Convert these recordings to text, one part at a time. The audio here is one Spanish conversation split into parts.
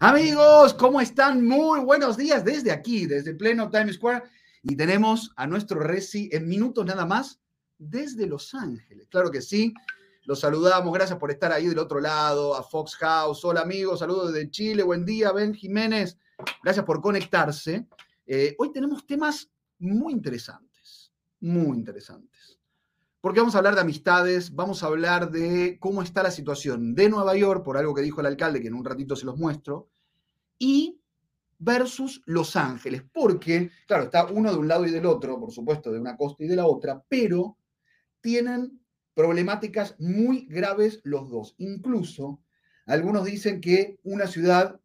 Amigos, ¿cómo están? Muy buenos días desde aquí, desde pleno Times Square. Y tenemos a nuestro Resi en minutos nada más desde Los Ángeles. Claro que sí. Los saludamos. Gracias por estar ahí del otro lado. A Fox House. Hola amigos. Saludos desde Chile. Buen día, Ben Jiménez. Gracias por conectarse. Eh, hoy tenemos temas muy interesantes. Muy interesantes. Porque vamos a hablar de amistades, vamos a hablar de cómo está la situación de Nueva York, por algo que dijo el alcalde, que en un ratito se los muestro, y versus Los Ángeles, porque, claro, está uno de un lado y del otro, por supuesto, de una costa y de la otra, pero tienen problemáticas muy graves los dos. Incluso algunos dicen que una ciudad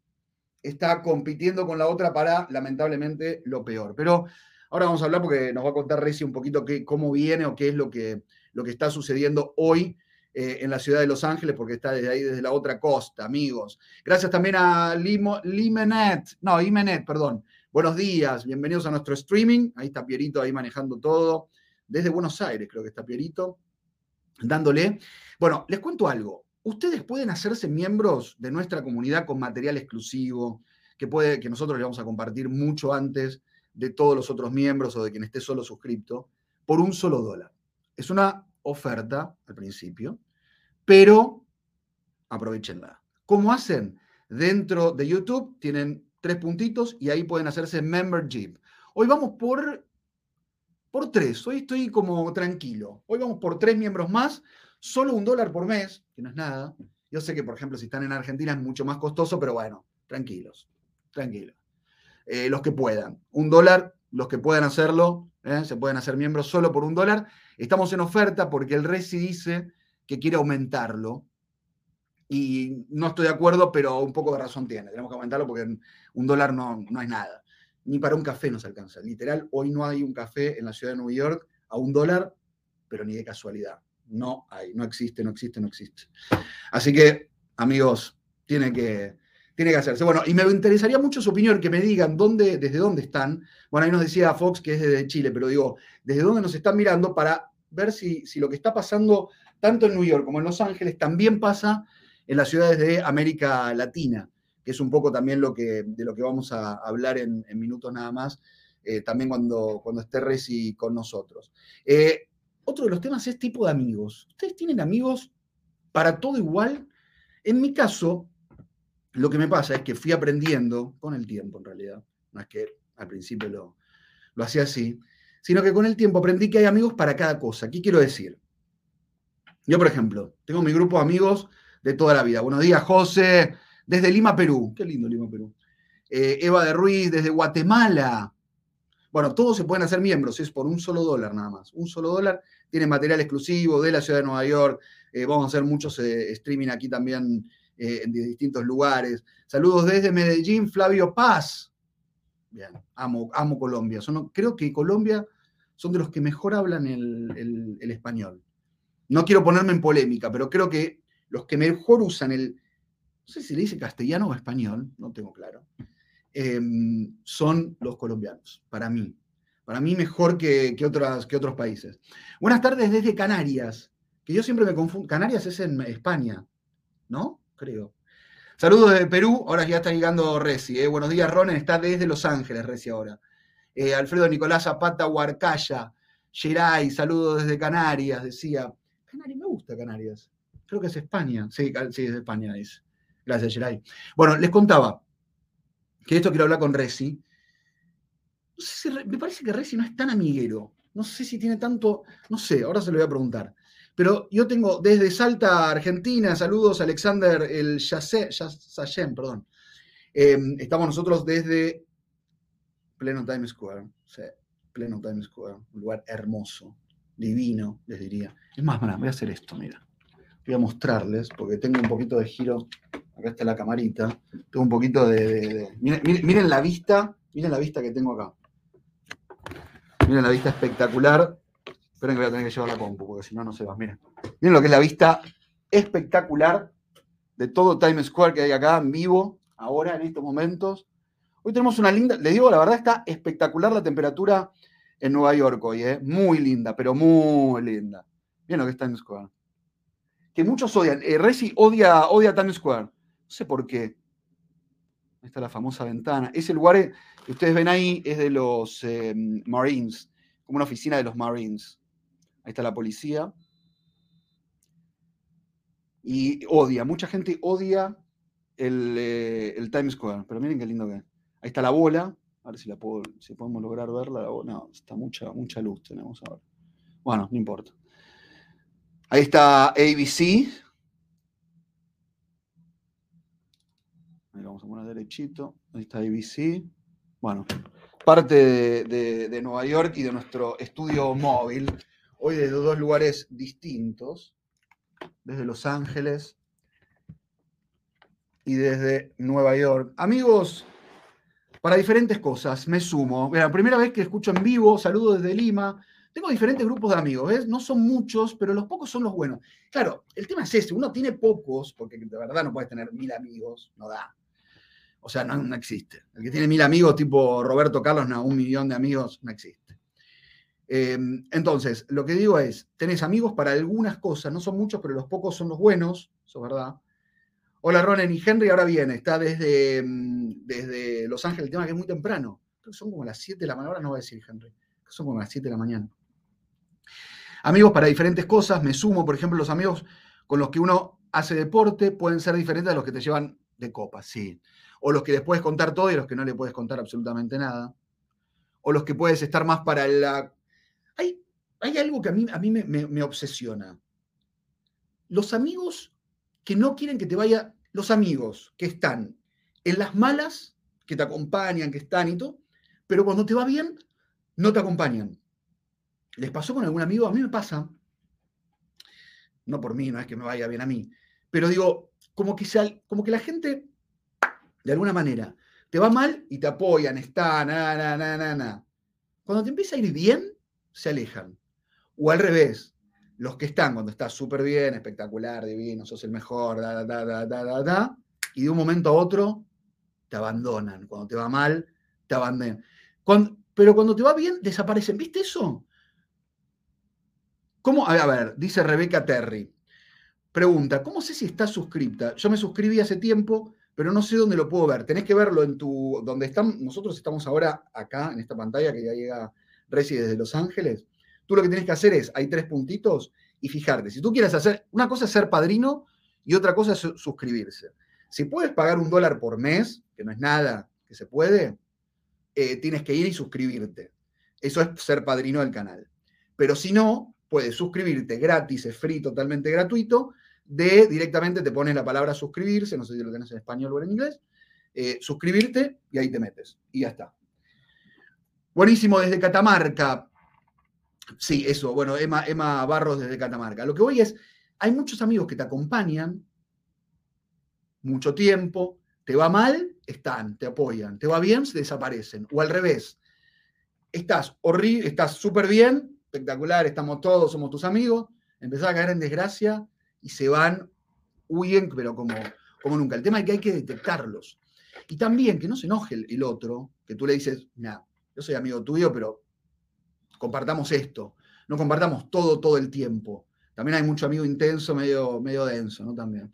está compitiendo con la otra para, lamentablemente, lo peor. Pero ahora vamos a hablar porque nos va a contar Reci un poquito qué, cómo viene o qué es lo que, lo que está sucediendo hoy eh, en la ciudad de Los Ángeles, porque está desde ahí, desde la otra costa, amigos. Gracias también a Limenet, no, Imenet, perdón. Buenos días, bienvenidos a nuestro streaming. Ahí está Pierito ahí manejando todo. Desde Buenos Aires creo que está Pierito, dándole. Bueno, les cuento algo. Ustedes pueden hacerse miembros de nuestra comunidad con material exclusivo, que, puede, que nosotros les vamos a compartir mucho antes de todos los otros miembros o de quien esté solo suscripto, por un solo dólar. Es una oferta al principio, pero aprovechenla. ¿Cómo hacen? Dentro de YouTube tienen tres puntitos y ahí pueden hacerse membership. Hoy vamos por, por tres, hoy estoy como tranquilo. Hoy vamos por tres miembros más, solo un dólar por mes, que no es nada. Yo sé que, por ejemplo, si están en Argentina es mucho más costoso, pero bueno, tranquilos, tranquilos. Eh, los que puedan. Un dólar, los que puedan hacerlo, ¿eh? se pueden hacer miembros solo por un dólar. Estamos en oferta porque el Resi dice que quiere aumentarlo. Y no estoy de acuerdo, pero un poco de razón tiene. Tenemos que aumentarlo porque un dólar no, no es nada. Ni para un café nos alcanza. Literal, hoy no hay un café en la ciudad de Nueva York a un dólar, pero ni de casualidad. No hay, no existe, no existe, no existe. Así que, amigos, tiene que, tiene que hacerse. Bueno, y me interesaría mucho su opinión, que me digan dónde, desde dónde están. Bueno, ahí nos decía Fox que es desde Chile, pero digo, desde dónde nos están mirando para ver si, si lo que está pasando tanto en New York como en Los Ángeles también pasa en las ciudades de América Latina, que es un poco también lo que, de lo que vamos a hablar en, minutos nada más, eh, también cuando, cuando esté Resi con nosotros. Eh, otro de los temas es tipo de amigos. ¿Ustedes tienen amigos para todo igual? En mi caso, lo que me pasa es que fui aprendiendo con el tiempo, en realidad. No es que al principio lo, lo hacía así, sino que con el tiempo aprendí que hay amigos para cada cosa. ¿Qué quiero decir? Yo, por ejemplo, tengo mi grupo de amigos de toda la vida. Buenos días, José, desde Lima, Perú. Qué lindo Lima, Perú. Eh, Eva de Ruiz, desde Guatemala. Bueno, todos se pueden hacer miembros, es por un solo dólar nada más. Un solo dólar. Tiene material exclusivo de la ciudad de Nueva York. Eh, vamos a hacer muchos eh, streaming aquí también eh, en distintos lugares. Saludos desde Medellín, Flavio Paz. Bien, amo, amo Colombia. Son, creo que Colombia son de los que mejor hablan el, español. No quiero ponerme en polémica, pero creo que los que mejor usan el, no sé si le dice castellano o español, no tengo claro, em, son los colombianos, para mí. Para mí mejor que, que, otras, que otros países. Buenas tardes desde Canarias, que yo siempre me confundo. Canarias es en España, ¿no? Creo. Saludos de Perú, ahora ya está llegando Reci. Eh. Buenos días, Ronen, está desde Los Ángeles, Reci ahora. Eh, Alfredo Nicolás Zapata, Huarcaya, Geray, saludos desde Canarias, decía. Canarias, me gusta Canarias. Creo que es España. Sí, sí es España, dice. Gracias, Geray. Bueno, les contaba que esto quiero hablar con Reci. me parece que Reci no es tan amiguero. No sé si tiene tanto, no sé, ahora se lo voy a preguntar. Pero yo tengo desde Salta, Argentina, saludos Alexander el Yasem, perdón. Em, estamos nosotros desde pleno Times Square, pleno Times Square, un lugar hermoso, divino, les diría. Es más, voy a hacer esto, mira. Voy a mostrarles, porque tengo un poquito de giro. Acá está la camarita. Tengo un poquito de. miren la vista, miren la vista que tengo acá. Miren la vista espectacular Esperen que voy a tener que llevar la compu, porque si no, no se va. Miren. Miren lo que es la vista espectacular de todo Times Square que hay acá en vivo, ahora en estos momentos. Hoy tenemos una linda, les digo, la verdad está espectacular la temperatura en Nueva York hoy, ¿eh? Muy linda, pero muy linda. Bien lo que está en Square. Que muchos odian. Eh, Resi odia, odia Times Square. No sé por qué. Ahí está la famosa ventana. Ese lugar que ustedes ven ahí es de los eh, Marines, como una oficina de los Marines. Ahí está la policía. Y odia, mucha gente odia el, eh, el Times Square. Pero miren qué lindo que es. Ahí está la bola. A ver si, la puedo, si podemos lograr verla. No, está mucha, mucha luz tenemos ahora. Bueno, no importa. Ahí está ABC. Ahí vamos a poner derechito. Ahí está ABC. Bueno, parte de, Nueva York y de nuestro estudio móvil. Hoy desde dos lugares distintos. Desde Los Ángeles y desde Nueva York. Amigos, para diferentes cosas, me sumo. La primera vez que escucho en vivo, saludo desde Lima. Tengo diferentes grupos de amigos, ¿ves? No son muchos, pero los pocos son los buenos. Claro, el tema es ese, uno tiene pocos, porque de verdad no puedes tener mil amigos, no da. O sea, no, existe. El que tiene mil amigos, tipo Roberto Carlos, no, un millón de amigos, no existe. Em, entonces, lo que digo es, tenés amigos para algunas cosas, no son muchos, pero los pocos son los buenos, eso es verdad. Hola Ronen y Henry, ahora viene, está desde, em, desde Los Ángeles, el tema que es muy temprano. Creo que son como las 7 de la mañana, ahora no voy a decir Henry, son como las 7 de la mañana. Amigos para diferentes cosas, me sumo, por ejemplo, los amigos con los que uno hace deporte pueden ser diferentes a los que te llevan de copa, sí. O los que les puedes contar todo y los que no le puedes contar absolutamente nada. O los que puedes estar más para la... Hay, algo que a mí, a mí me, obsesiona. Los amigos que no quieren que te vaya, los amigos que están en las malas, que te acompañan, que están y todo, pero cuando te va bien, no te acompañan. ¿Les pasó con algún amigo? A mí me pasa. No por mí, no es que me vaya bien a mí. Pero digo, como que, como que la gente, de alguna manera, te va mal y te apoyan, están, na, na, na, na, na. Cuando te empieza a ir bien, se alejan. O al revés, los que están cuando estás súper bien, espectacular, divino, sos el mejor, da, da, da, da, da, da, y de un momento a otro te abandonan. Cuando te va mal, te abandonan. pero cuando te va bien, desaparecen. ¿Viste eso? ¿Cómo? A ver, dice Rebeca Terry. Pregunta, ¿cómo sé si estás suscripta? Yo me suscribí hace tiempo, pero no sé dónde lo puedo ver. Tenés que verlo en tu, donde están, nosotros estamos ahora acá, en esta pantalla que ya llega Reci desde Los Ángeles. Tú lo que tienes que hacer es, hay tres puntitos y fijarte. Si tú quieres hacer, una cosa es ser padrino y otra cosa es suscribirse. Si puedes pagar un dólar por mes, que no es nada que se puede, eh, tienes que ir y suscribirte. Eso es ser padrino del canal. Pero si no, puedes suscribirte gratis, es free, totalmente gratuito, de directamente te pones la palabra suscribirse, no sé si lo tenés en español o en inglés, eh, suscribirte y ahí te metes y ya está. Buenísimo desde Catamarca. Sí, eso, bueno, Emma, Emma Barros desde Catamarca. Lo que voy es, hay muchos amigos que te acompañan mucho tiempo, te va mal, están, te apoyan, te va bien, se desaparecen. O al revés, estás horrible, estás súper bien, espectacular, estamos todos, somos tus amigos, empezás a caer en desgracia y se van, huyen, pero como, como nunca. El tema es que hay que detectarlos. Y también que no se enoje el, otro, que tú le dices, mira, yo soy amigo tuyo, pero compartamos esto. No compartamos todo, todo el tiempo. También hay mucho amigo intenso, medio, medio denso, ¿no? También.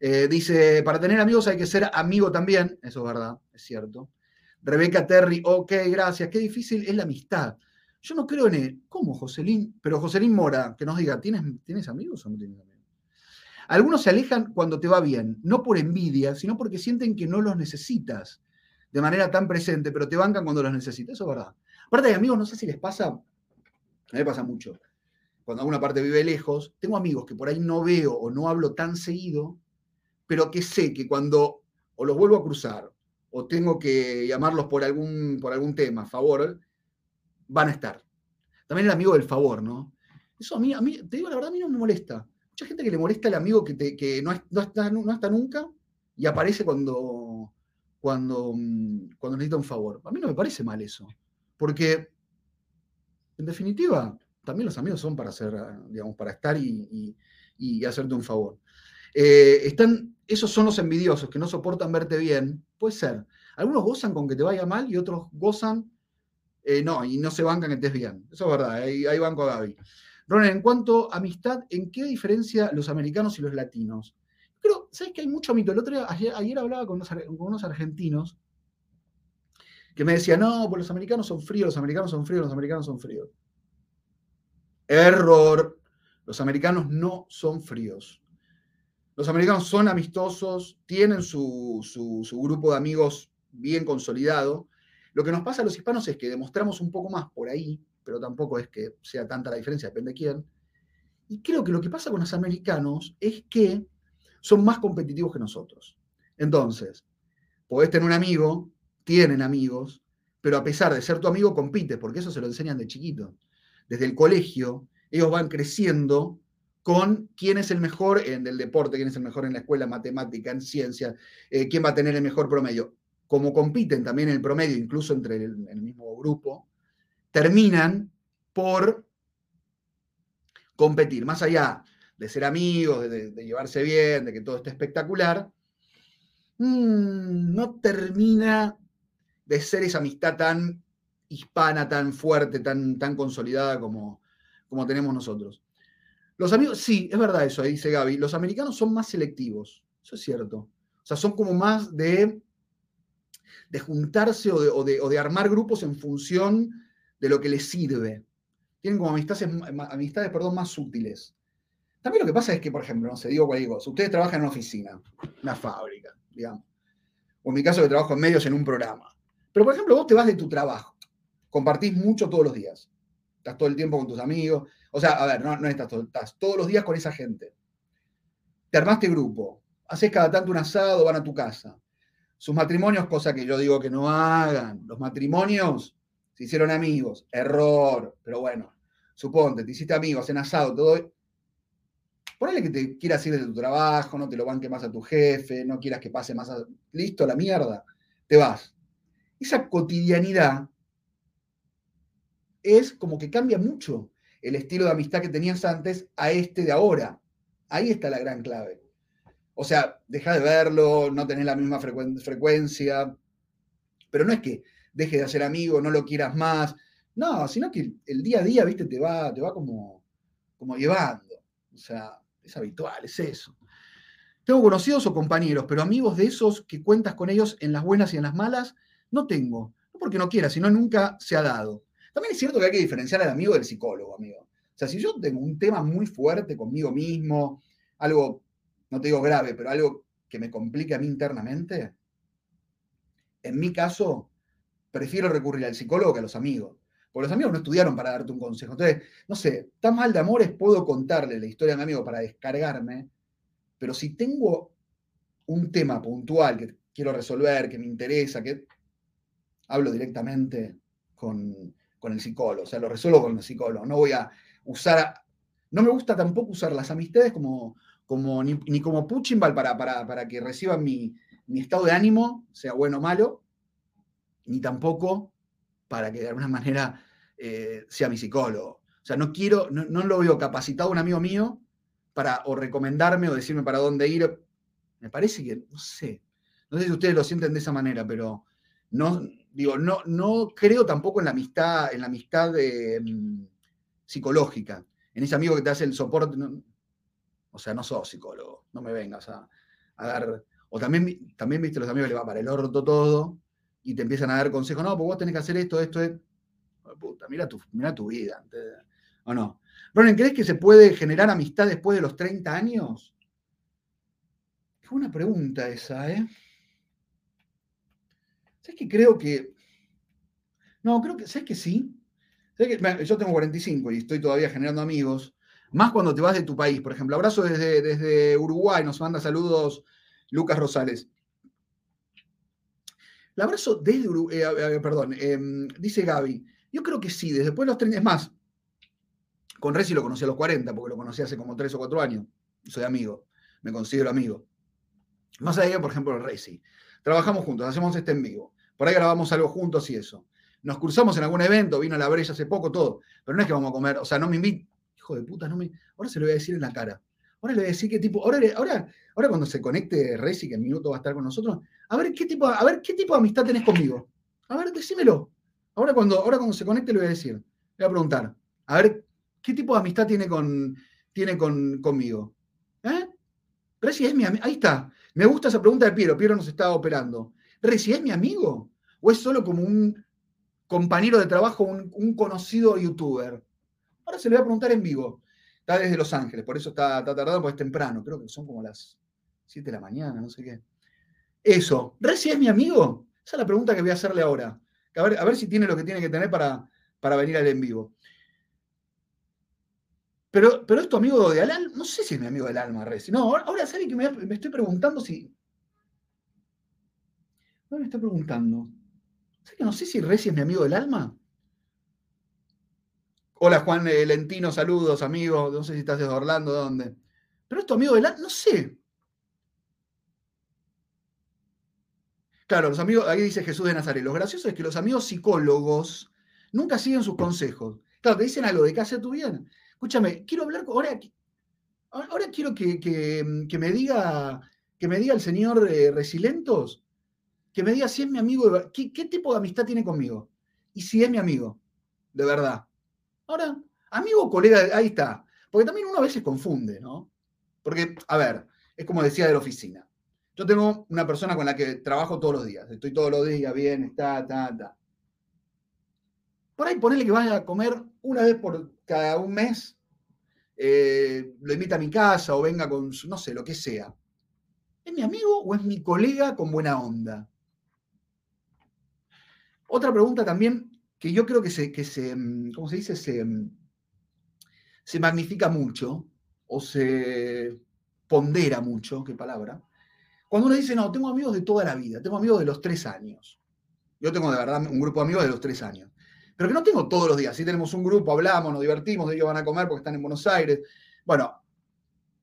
Eh, dice, para tener amigos hay que ser amigo también. Eso es verdad, es cierto. Rebeca Terry, ok, gracias. Qué difícil es la amistad. Yo no creo en él. ¿Cómo, Joselín? Pero Joselín Mora, que nos diga, ¿tienes, ¿tienes amigos o no tienes amigos? Algunos se alejan cuando te va bien, no por envidia, sino porque sienten que no los necesitas de manera tan presente, pero te bancan cuando los necesitas. Eso es verdad. Aparte de amigos, no sé si les pasa, a mí me pasa mucho. Cuando alguna parte vive lejos, tengo amigos que por ahí no veo o no hablo tan seguido, pero que sé que cuando o los vuelvo a cruzar o tengo que llamarlos por algún, por algún tema, favor, van a estar. También el amigo del favor, ¿no? Eso a mí, a mí, te digo la verdad, a mí no me molesta. Mucha gente que le molesta al amigo que, que no, está, no está nunca y aparece cuando, cuando, mm, cuando necesita un favor. A mí no me parece mal eso. Porque, en definitiva, también los amigos son para hacer, digamos, para estar y, hacerte un favor. Eh, están, esos son los envidiosos que no soportan verte bien. Puede ser. Algunos gozan con que te vaya mal y otros gozan eh, no, y no se bancan que estés bien. Eso es verdad, ahí, banco a Gaby. Ronald, en cuanto a amistad, ¿en qué diferencia los americanos y los latinos? ¿Sabes que hay mucho mito? El otro día, ayer, hablaba con unos, argentinos que me decían, no, pues los americanos son fríos, los americanos son fríos, los americanos son fríos. Error. Los americanos no son fríos. Los americanos son amistosos, tienen su, su grupo de amigos bien consolidado. Lo que nos pasa a los hispanos es que demostramos un poco más por ahí, pero tampoco es que sea tanta la diferencia, depende de quién. Y creo que lo que pasa con los americanos es que son más competitivos que nosotros. Entonces, podés tener un amigo, tienen amigos, pero a pesar de ser tu amigo, compites, porque eso se lo enseñan de chiquito. Desde el colegio, ellos van creciendo con quién es el mejor en el deporte, quién es el mejor en la escuela, matemática, en ciencia, eh, quién va a tener el mejor promedio. Como compiten también en el promedio, incluso entre el mismo grupo, terminan por competir. Más allá de ser amigos, de, llevarse bien, de que todo esté espectacular, mm, no termina de ser esa amistad tan hispana, tan fuerte, tan, tan consolidada como, como tenemos nosotros. Los amigos, sí, es verdad eso, dice Gaby, los americanos son más selectivos, eso es cierto. O sea, son como más de, de juntarse o de, o de armar grupos en función de lo que les sirve. Tienen como amistades, amistades perdón, más útiles. También lo que pasa es que, por ejemplo, no sé, digo cualquier cosa, ustedes trabajan en una oficina, una fábrica, digamos. O en mi caso que trabajo en medios en un programa. Pero, por ejemplo, vos te vas de tu trabajo, compartís mucho todos los días. Estás todo el tiempo con tus amigos. O sea, a ver, no, no estás, todo, estás todos los días con esa gente. Te armaste grupo, haces cada tanto un asado, van a tu casa. Sus matrimonios, cosa que yo digo que no hagan. Los matrimonios se hicieron amigos, error, pero bueno, suponte, te hiciste amigos, en asado, todo. Ponele que te quieras ir de tu trabajo, no te lo banque más a tu jefe, no quieras que pase más a. Listo, la mierda, te vas. Esa cotidianidad es como que cambia mucho el estilo de amistad que tenías antes a este de ahora. Ahí está la gran clave. O sea, deja de verlo, no tenés la misma frecuencia, pero no es que deje de hacer amigo, no lo quieras más. No, sino que el día a día, viste, te va, te va como, como llevando. O sea, es habitual, es eso. Tengo conocidos o compañeros, pero amigos de esos que cuentas con ellos en las buenas y en las malas, no tengo. No porque no quiera, sino nunca se ha dado. También es cierto que hay que diferenciar al amigo del psicólogo, amigo. O sea, si yo tengo un tema muy fuerte conmigo mismo, algo, no te digo grave, pero algo que me complique a mí internamente, en mi caso, prefiero recurrir al psicólogo que a los amigos. Porque los amigos no estudiaron para darte un consejo. Entonces, no sé, tan mal de amores puedo contarle la historia a mi amigo para descargarme, pero si tengo un tema puntual que quiero resolver, que me interesa, que hablo directamente con, el psicólogo, o sea, lo resuelvo con el psicólogo. No voy a usar, no me gusta tampoco usar las amistades como, como ni, como puchimbal para, para, para que reciban mi, mi estado de ánimo, sea bueno o malo, ni tampoco para que de alguna manera eh, sea mi psicólogo. O sea, no quiero, no, lo veo capacitado un amigo mío para o recomendarme o decirme para dónde ir. Me parece que, no sé, no sé si ustedes lo sienten de esa manera, pero no, digo, no, no creo tampoco en la amistad, en la amistad mm, psicológica, en ese amigo que te hace el soporte. o sea, no sos psicólogo, no me vengas a, a dar. O también, también, viste, los amigos le va para el orto todo y te empiezan a dar consejos, no, pues vos tenés que hacer esto, esto, es. Puta, mira tu, mira tu vida. ¿O no? Ronen, ¿crees que se puede generar amistad después de los 30 años? Qué buena pregunta esa, ¿eh? ¿Sabes que creo que... No, creo que, ¿sabes que sí? ¿Sabes que, yo tengo 45 y estoy todavía generando amigos, más cuando te vas de tu país. Por ejemplo, abrazo desde, desde Uruguay, nos manda saludos Lucas Rosales. Abrazo desde Uruguay, eh, perdón, em, dice Gaby, yo creo que sí, desde después de los 30, es más, con Reci lo conocí a los 40, porque lo conocí hace como 3 o 4 años, soy amigo, me considero amigo. Más allá, por ejemplo, el Reci. Trabajamos juntos, hacemos este en vivo. Por ahí grabamos algo juntos y eso. Nos cruzamos en algún evento, vino a la brecha hace poco, todo. Pero no es que vamos a comer, o sea, no me invita. Hijo de puta, no me. Ahora se lo voy a decir en la cara. Ahora le voy a decir qué tipo. Ahora, ahora, ahora cuando se conecte Reci, que en minuto va a estar con nosotros, a ver qué tipo, a ver qué tipo de amistad tenés conmigo. A ver, decímelo. Ahora cuando, ahora cuando se conecte le voy a decir, le voy a preguntar, a ver, ¿qué tipo de amistad tiene, con, tiene con, conmigo? ¿Eh? Reci es mi amigo. Ahí está. Me gusta esa pregunta de Piero. Piero nos está operando. Reci es mi amigo? ¿O es solo como un compañero de trabajo, un, conocido youtuber? Ahora se le voy a preguntar en vivo. Está desde Los Ángeles, por eso está, tardado, porque es temprano. Creo que son como las 7 de la mañana, no sé qué. Eso. ¿Reci es mi amigo? Esa es la pregunta que voy a hacerle ahora. A ver, a ver si tiene lo que tiene que tener para, para venir al en vivo. Pero, pero es tu amigo de alma. No sé si es mi amigo del alma, Reci. No, ahora, sabe que me, estoy preguntando si. Ahora me está preguntando. que no sé si Reci es mi amigo del alma? Hola Juan eh, Lentino, saludos, amigo. No sé si estás desde Orlando, ¿dónde? Pero es tu amigo del alma, no sé. Claro, los amigos, ahí dice Jesús de Nazaret. Lo gracioso es que los amigos psicólogos nunca siguen sus consejos. Claro, te dicen algo de qué hacer tu bien. Escúchame, quiero hablar, ahora, ahora quiero que, me diga, que me diga el señor eh, Resilentos, que me diga si es mi amigo, de, ¿qué, qué tipo de amistad tiene conmigo. Y si es mi amigo, de verdad. Ahora, amigo colega, ahí está. Porque también uno a veces confunde, ¿no? Porque, a ver, es como decía de la oficina. Yo tengo una persona con la que trabajo todos los días. Estoy todos los días bien, está, está, está. Por ahí ponerle que vaya a comer una vez por cada un mes, eh, lo invita a mi casa o venga con, su, no sé, lo que sea. ¿Es mi amigo o es mi colega con buena onda? Otra pregunta también que yo creo que se, que se mm, ¿cómo se dice? Se, mm, se magnifica mucho o se pondera mucho, qué palabra, cuando uno dice, no, tengo amigos de toda la vida, tengo amigos de los tres años. Yo tengo de verdad un grupo de amigos de los tres años. Pero que no tengo todos los días. Si tenemos un grupo, hablamos, nos divertimos, ellos van a comer porque están en Buenos Aires. Bueno,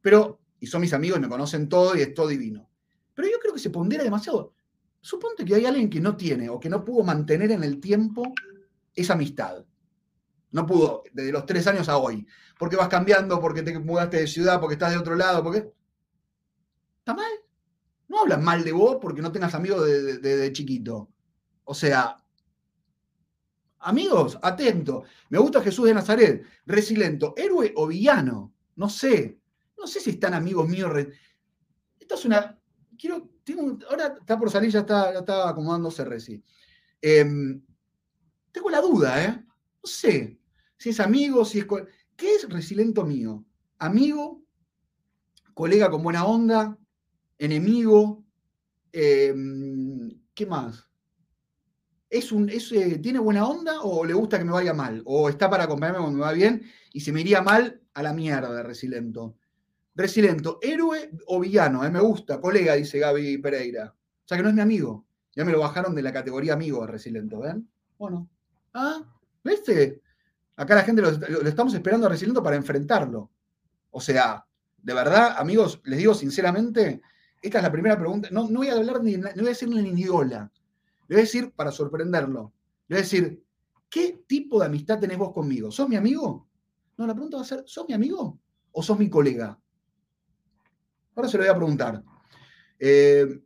pero, y son mis amigos y me conocen todo y es todo divino. Pero yo creo que se pondera demasiado. Suponte que hay alguien que no tiene o que no pudo mantener en el tiempo esa amistad. No pudo, desde los tres años a hoy. Porque vas cambiando, porque te mudaste de ciudad, porque estás de otro lado, porque. ¿Está mal? no hablan mal de vos porque no tengas amigos de, chiquito. O sea, amigos, atento. Me gusta Jesús de Nazaret, resiliento, héroe o villano. No sé. No sé si están amigos míos. Esta es una. Quiero. Ahora está por salir, ya está, ya está acomodándose Reci. Em, tengo la duda, ¿eh? No sé. Si es amigo, si es. ¿Qué es resiliento mío? ¿Amigo? ¿Colega con buena onda? enemigo. Em, ¿Qué más? ¿Es un, eh, ¿Tiene buena onda o le gusta que me vaya mal? ¿O está para acompañarme cuando me va bien y se me iría mal a la mierda Resilento? Resilento, héroe o villano, eh, me gusta, colega, dice Gaby Pereira. O sea que no es mi amigo. Ya me lo bajaron de la categoría amigo de Resilento, ¿ven? Bueno. Ah, ¿viste? Acá la gente lo, estamos esperando a para enfrentarlo. O sea, de verdad, amigos, les digo sinceramente, esta es la primera pregunta. No, no voy a hablar ni, no voy a decir ni hola. Le voy a decir, para sorprenderlo, le voy a decir, ¿qué tipo de amistad tenés vos conmigo? ¿Sos mi amigo? No, la pregunta va a ser, ¿sos mi amigo o sos mi colega? Ahora se lo voy a preguntar. Eh,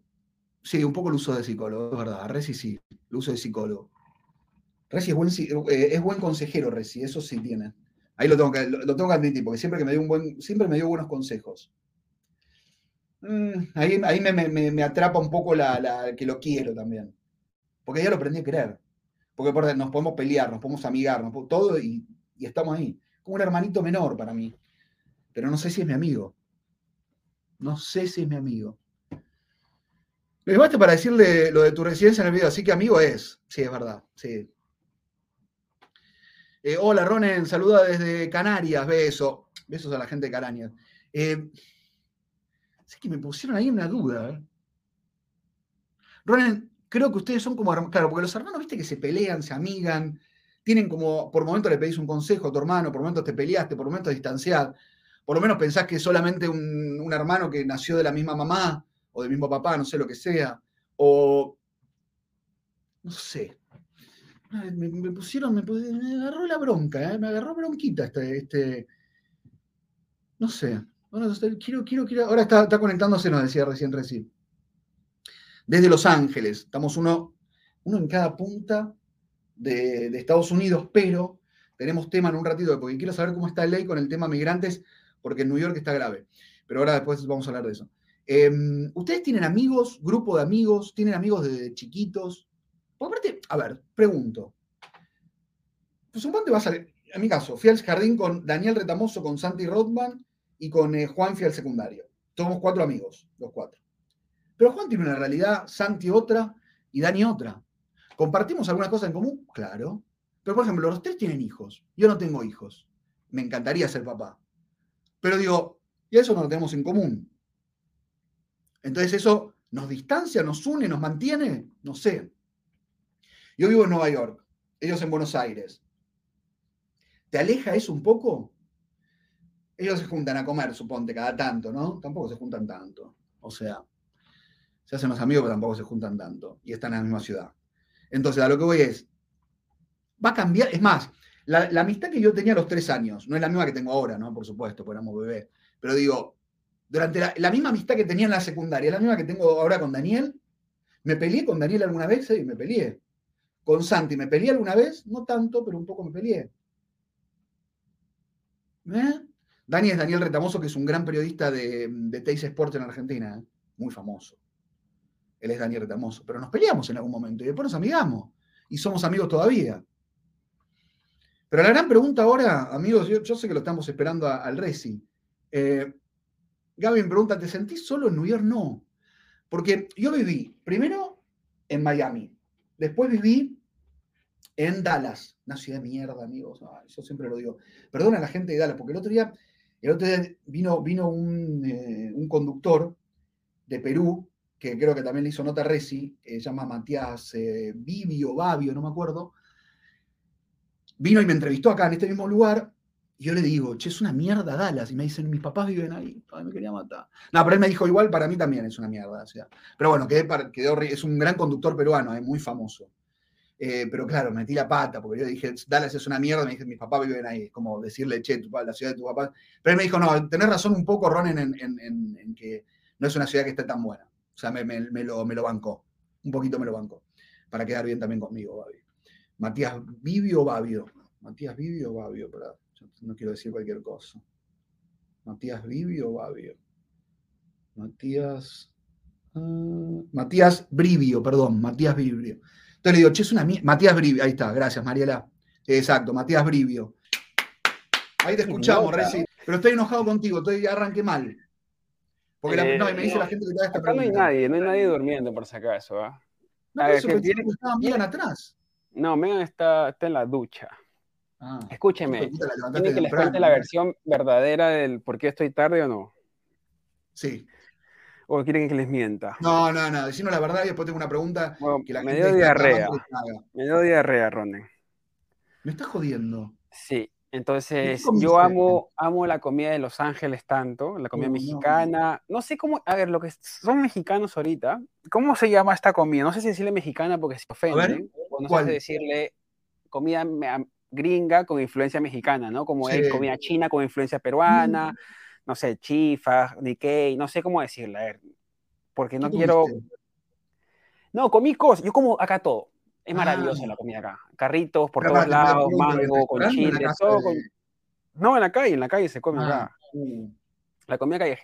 sí, un poco el uso de psicólogo, es verdad. Reci sí, el uso de psicólogo. Buen, eh, es buen consejero, Reci, eso sí tiene. Ahí lo tengo que, lo, tengo que admitir, porque siempre, que me dio un buen, siempre me dio buenos consejos. Mm, ahí, ahí me, atrapa un poco la, que lo quiero también. Porque ya lo aprendí a querer. Porque nos podemos pelear, nos podemos amigar, todo y, estamos ahí. Como un hermanito menor para mí. Pero no sé si es mi amigo. No sé si es mi amigo. Me basta para decirle lo de tu residencia en el video, así que amigo es. Sí, es verdad. Sí. Eh, hola, Ronen, saluda desde Canarias, beso. Besos a la gente de Canarias. Eh, Así que me pusieron ahí una duda. ¿eh? Ronen, creo que ustedes son como hermanos. Claro, porque los hermanos, viste que se pelean, se amigan, tienen como, por momentos le pedís un consejo a tu hermano, por momentos te peleaste, por momentos distanciar. Por lo menos pensás que es solamente un, hermano que nació de la misma mamá o del mismo papá, no sé lo que sea. O. No sé. Me, pusieron, me, agarró la bronca, ¿eh? me agarró bronquita este, este. No sé. Bueno, quiero, quiero, quiero. Ahora está, conectándose, nos decía recién recién. Desde Los Ángeles. Estamos uno, uno en cada punta de, Estados Unidos, pero tenemos tema en un ratito, porque quiero saber cómo está la ley con el tema migrantes, porque en New York está grave. Pero ahora después vamos a hablar de eso. Em, ¿Ustedes tienen amigos, grupo de amigos? ¿Tienen amigos desde chiquitos? Por aparte, a ver, pregunto. Pues suponte vas a, en mi caso, fui al jardín con Daniel Retamoso, con Santi Rothman y con eh, Juan fui al secundario. Somos cuatro amigos, los cuatro. Pero Juan tiene una realidad, Santi otra y Dani otra. ¿Compartimos alguna cosa en común? Claro. Pero, por ejemplo, los tres tienen hijos. Yo no tengo hijos. Me encantaría ser papá. Pero digo, y eso no lo tenemos en común. Entonces, ¿eso nos distancia, nos une, nos mantiene? No sé. Yo vivo en Nueva York, ellos en Buenos Aires. ¿Te aleja eso un poco? Ellos se juntan a comer, suponte, cada tanto, ¿no? Tampoco se juntan tanto. O sea, se hacen los amigos, pero tampoco se juntan tanto. Y están en la misma ciudad. Entonces, a lo que voy es, va a cambiar, es más, la, amistad que yo tenía a los tres años, no es la misma que tengo ahora, ¿no? Por supuesto, porque éramos bebés, pero digo, durante la, misma amistad que tenía en la secundaria, la misma que tengo ahora con Daniel, me peleé con Daniel alguna vez, sí, me peleé. Con Santi me peleé alguna vez, no tanto, pero un poco me peleé. ¿Eh? Dani es Daniel Retamoso, que es un gran periodista de, de Teis Sports en Argentina, ¿eh? muy famoso. Él es Daniel Retamoso. Pero nos peleamos en algún momento y después nos amigamos. Y somos amigos todavía. Pero la gran pregunta ahora, amigos, yo, sé que lo estamos esperando al Resi. Eh, me pregunta, ¿te sentís solo en New York? No. Porque yo viví primero en Miami. Después viví en Dallas. Una ciudad de mierda, amigos. yo siempre lo digo. Perdona a la gente de Dallas, porque el otro día, el otro día vino, vino un, eh, conductor de Perú que creo que también le hizo nota Resi, que se llama Matías eh, Vivio, Babio, no me acuerdo, vino y me entrevistó acá en este mismo lugar, y yo le digo, che, es una mierda Dallas, y me dicen, mis papás viven ahí, Ay, me quería matar. No, pero él me dijo, igual para mí también es una mierda, o sea, pero bueno, quedó, es un gran conductor peruano, es muy famoso. Eh, pero claro, metí la pata, porque yo dije, Dallas es una mierda, me dije, mis papás viven ahí, es como decirle, che, la ciudad de tu papá. Pero él me dijo, no, tenés razón un poco, Ron, en que no es una ciudad que esté tan buena. O sea, me, lo, me lo bancó. Un poquito me lo bancó. Para quedar bien también conmigo, Babi. Matías Vivio Babio. Matías Vivio Babio, pero no quiero decir cualquier cosa. Matías Vivio Babio. Matías. Ah, Matías Brivio, perdón, Matías Brivio. Entonces le digo, che, es una Matías Brivio, ahí está, gracias, Mariela. Exacto, Matías Brivio. Ahí te escuchamos, Reci. Pero estoy enojado contigo, estoy, arranqué mal. Porque la, no, me dice la gente que te esta pregunta. No hay nadie, no hay nadie durmiendo por si acaso. ¿ah? No, eso que tiene, que estaba Megan atrás. No, Megan está, está en la ducha. Ah, Escúcheme, ¿tiene que les cuente la versión verdadera del por qué estoy tarde o no? Sí. ¿O quieren que les mienta? No, no, no, decimos la verdad y después tengo una pregunta que la me dio diarrea. Me dio diarrea, Ronen. Me estás jodiendo. Sí, entonces, yo amo, amo la comida de Los Ángeles tanto, la comida mexicana. No. sé cómo, a ver, lo que son mexicanos ahorita, ¿cómo se llama esta comida? No sé si decirle mexicana porque se ofenden, o no sé si decirle comida gringa con influencia mexicana, ¿no? Como es comida china con influencia peruana, mm. No sé, chifa, Nikkei, no sé cómo decirle, a ver, porque no quiero... No, comí cosas, yo como acá todo. Es maravillosa la comida acá. Carritos por todos lados, mango, con chile, todo. No, en la calle, en la calle se come acá. Ah, la comida calle.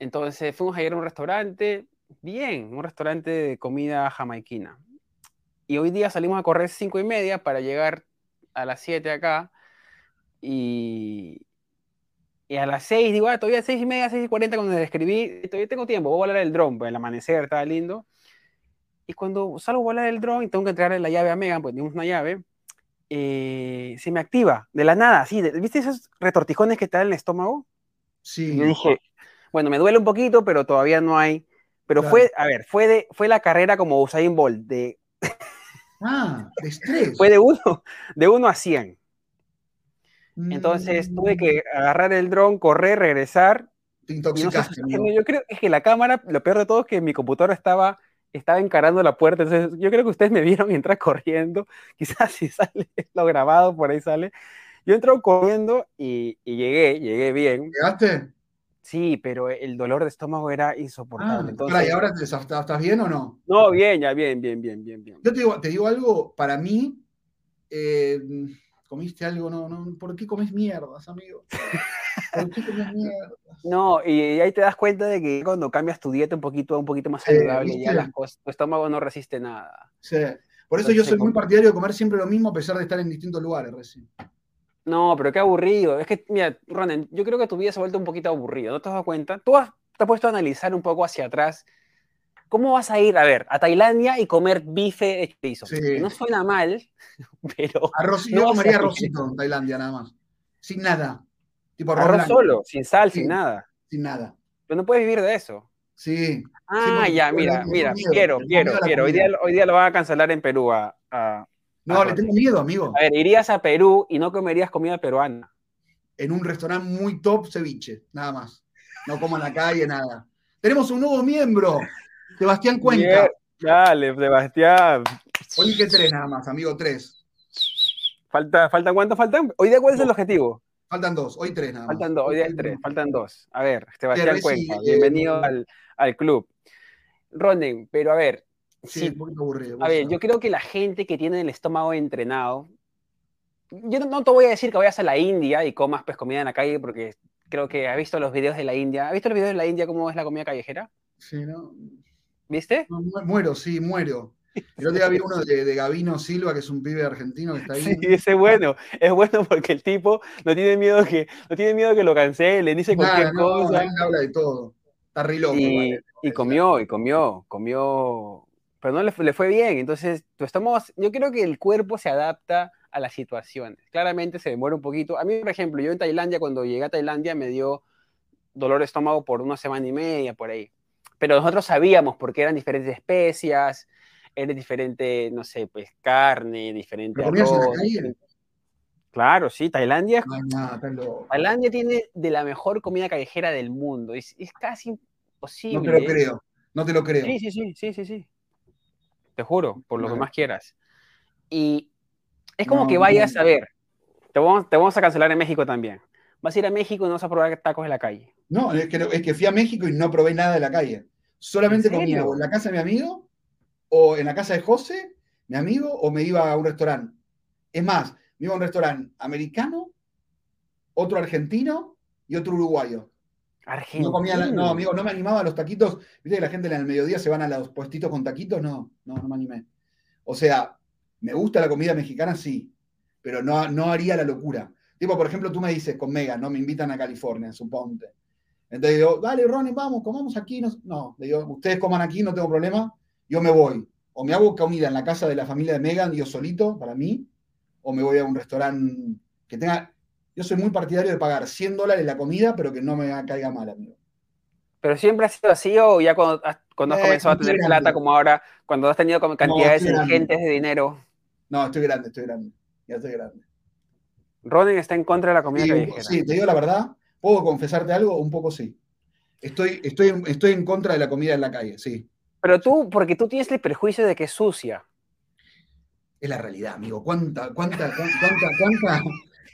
Entonces fuimos a ir a un restaurante, bien, un restaurante de comida jamaiquina. Y hoy día salimos a correr cinco y media para llegar a las 7 acá. Y, y a las 6, digo, ah, todavía seis y media, seis y cuarenta cuando me escribí, todavía tengo tiempo, voy a volar el dron, pues el amanecer estaba lindo. Y cuando salgo a volar el dron y tengo que entregarle la llave a Megan, pues tenemos una llave, eh, se me activa de la nada, así. ¿Viste esos retortijones que te dan en el estómago? Sí. Y dije, bueno, me duele un poquito, pero todavía no hay. Pero fue, a ver, fue, de, fue la carrera como Usain Bolt, de... Ah, de estrés. fue de uno, de uno a 100. Entonces tuve que mm. agarrar el dron, correr, regresar. Te intoxicaste. yo creo que la cámara, lo peor de todo es que mi computadora estaba estaba encarando la puerta, entonces yo creo que ustedes me vieron mientras corriendo, quizás si sale lo grabado, por ahí sale. Yo entro corriendo y, llegué, llegué bien. ¿Llegaste? Sí, pero el dolor de estómago era insoportable. Ah, ¿Y ahora estás, bien o no? No, bien, ya bien, bien, bien, bien, bien. Yo te digo, te digo algo, para mí, Eh, ¿Comiste algo? No, no, ¿por qué comes mierdas, amigo? ¿Por qué comes mierdas? No, y ahí te das cuenta de que cuando cambias tu dieta un poquito, un poquito más saludable, ya las cosas, tu estómago no resiste nada. Sí. Por eso yo soy muy partidario de comer siempre lo mismo a pesar de estar en distintos lugares recién. No, pero qué aburrido. Es que, mira, Ronen, yo creo que tu vida se ha vuelto un poquito aburrido, ¿no te has dado cuenta? Tú has, te has puesto a analizar un poco hacia atrás. ¿Cómo vas a ir, a ver, a Tailandia y comer bife de chorizo? No suena mal, pero... Arroz, yo comería arrocito en Tailandia nada más. Sin nada. Tipo arroz, solo, sin sal, sin nada. Sin nada. Pero no puedes vivir de eso. Sí. Ah, ya, mira, mira, quiero, quiero, quiero. Hoy día, hoy día lo van a cancelar en Perú a, no, le tengo miedo, amigo. A ver, irías a Perú y no comerías comida peruana. En un restaurante muy top ceviche, nada más. No como en la calle, nada. Tenemos un nuevo miembro, Sebastián Cuenca. dale, Sebastián. Hoy que tres nada más, amigo, tres. Falta, ¿Faltan cuántos faltan? Hoy día, ¿cuál es el objetivo? Faltan dos, hoy tres nada más. Faltan dos, hoy día tres, faltan dos. A ver, Sebastián Cuenca, eh, bienvenido al, al, club. Ronen, pero a ver, Sí, un poquito aburrido. A ver, yo creo que la gente que tiene el estómago entrenado, yo no, te voy a decir que vayas a la India y comas pues comida en la calle porque creo que has visto los videos de la India. ¿Has visto los videos de la India cómo es la comida callejera? Sí, ¿no? ¿Viste? muero, sí, muero. Yo te vi uno de, de, Gavino Silva, que es un pibe argentino que está ahí. Sí, ese es bueno. Es bueno porque el tipo no tiene miedo que, no tiene miedo que lo cancelen, dice cualquier cosa. habla de todo. Está re loco. Y, y comió, y comió, comió pero no le, le, fue bien. Entonces, estamos, yo creo que el cuerpo se adapta a las situaciones. Claramente se demora un poquito. A mí, por ejemplo, yo en Tailandia, cuando llegué a Tailandia, me dio dolor de estómago por una semana y media, por ahí. Pero nosotros sabíamos porque eran diferentes especias, era diferente, no sé, pues carne, diferente arroz. Claro, sí, Tailandia. Tailandia tiene de la mejor comida callejera del mundo. Es, es casi imposible. No te lo creo, no te lo creo. Sí, sí, sí, sí, sí. sí te juro, por lo que más quieras. Y es como que vayas a ver, te vamos, te vamos a cancelar en México también. Vas a ir a México y no vas a probar tacos en la calle. No, es que, es que fui a México y no probé nada de la calle. Solamente comía en la casa de mi amigo, o en la casa de José, mi amigo, o me iba a un restaurante. Es más, me iba a un restaurante americano, otro argentino y otro uruguayo. No, comía no, amigo, no me animaba a los taquitos. Viste que la gente en el mediodía se van a los puestitos con taquitos. No, no, no me animé. O sea, me gusta la comida mexicana, sí, pero no, no haría la locura. Tipo, por ejemplo, tú me dices con Mega, ¿no? Me invitan a California, suponte. Entonces digo, dale, Ronnie, vamos, comamos aquí. No, no, digo, ustedes coman aquí, no tengo problema, yo me voy. O me hago comida en la casa de la familia de Megan, yo solito, para mí, o me voy a un restaurante que tenga yo soy muy partidario de pagar 100 dólares la comida, pero que no me caiga mal, amigo. ¿Pero siempre ha sido así o ya cuando, has, cuando has eh, comenzado a tener plata como ahora, cuando has tenido cantidades ingentes de dinero? No, estoy grande, estoy grande. Ya estoy grande. Ronen está en contra de la comida sí, callejera. Sí, te digo la verdad. ¿Puedo confesarte algo? Un poco sí. Estoy, estoy, estoy en contra de la comida en la calle, sí. Pero tú, porque tú tienes el prejuicio de que es sucia. Es la realidad, amigo. ¿Cuánta, cuánta, cuánta, cuánta,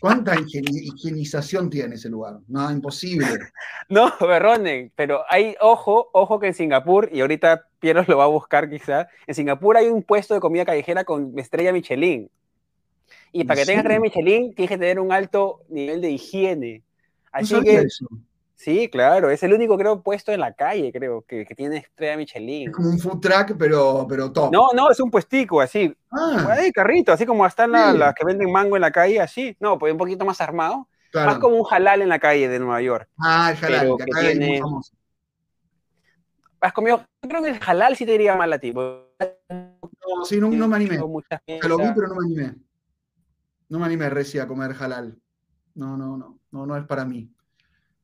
¿Cuánta higienización tiene ese lugar? No, imposible. No, Berronen, pero hay, ojo, ojo que en Singapur, y ahorita Piero lo va a buscar quizá, en Singapur hay un puesto de comida callejera con estrella Michelin. Y para que tengas estrella Michelin, tienes que tener un alto nivel de higiene. Así que, Sí, claro, es el único, creo, puesto en la calle, creo, que, tiene estrella Michelin. Es como un food truck, pero, pero top. No, no, es un puestico, así. Ah. Carrito, así como están las que venden mango en la calle, así. No, pues un poquito más armado. Más como un halal en la calle de Nueva York. Ah, el halal, que, tiene... ¿Has comido? Creo que el halal sí te diría mal a ti. No, sí, no, me animé. Te lo vi, pero no me animé. No me animé, Reci, a comer halal. No, no, no, no, no es para mí.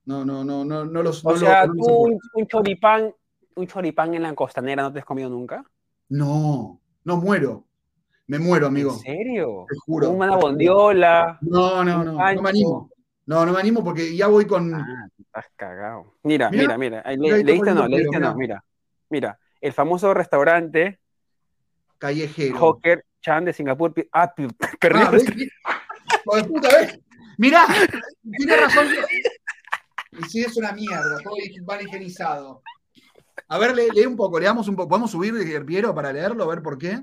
No, no, no, no, no los. O sea, tú un, choripán, un choripán en la costanera no te has comido nunca. No, no muero. Me muero, amigo. ¿En serio? Te juro. Una bondiola. No, no, no, no me animo. No, no me animo porque ya voy con. Ah, estás cagado. Mira, mira, mira. Le, ¿Leíste no? ¿Leíste no? Mira, mira. El famoso restaurante. Callejero. Hawker Chan de Singapur. Ah, perdió. Ah, puta, Mira, tiene razón. Y sí, es una mierda, todo higienizado. A ver, lee, un poco, leamos un poco. ¿Podemos subir Piero para leerlo? A ver por qué.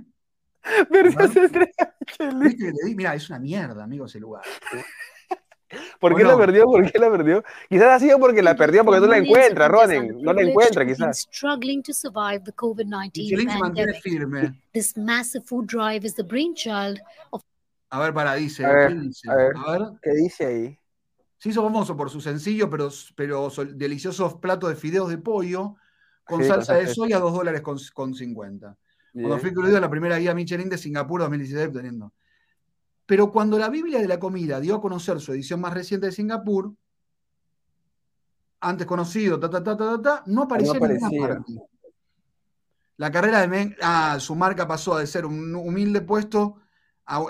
Mira, es una mierda, amigo, ese lugar. ¿Por qué la perdió? ¿Por qué la perdió? Quizás ha sido porque la perdió porque no la encuentra, Ronen. No la encuentra, quizás. Struggling to survive the COVID-19 pandemic. Firme. This massive food drive is the brainchild of a ver, para, dice. A ver, ¿qué dice? A ver, ¿qué dice ahí? Se hizo famoso por su sencillo pero, pero delicioso plato de fideos de pollo con salsa de soya, 2 dólares con, con 50. Cuando fue incluido en la primera guía Michelin de Singapur 2016, teniendo. Pero cuando la Biblia de la comida dio a conocer su edición más reciente de Singapur, antes conocido, ta, ta, ta, ta, ta, no aparecía en ninguna parte. La carrera de Meng, ah, su marca pasó de ser un humilde puesto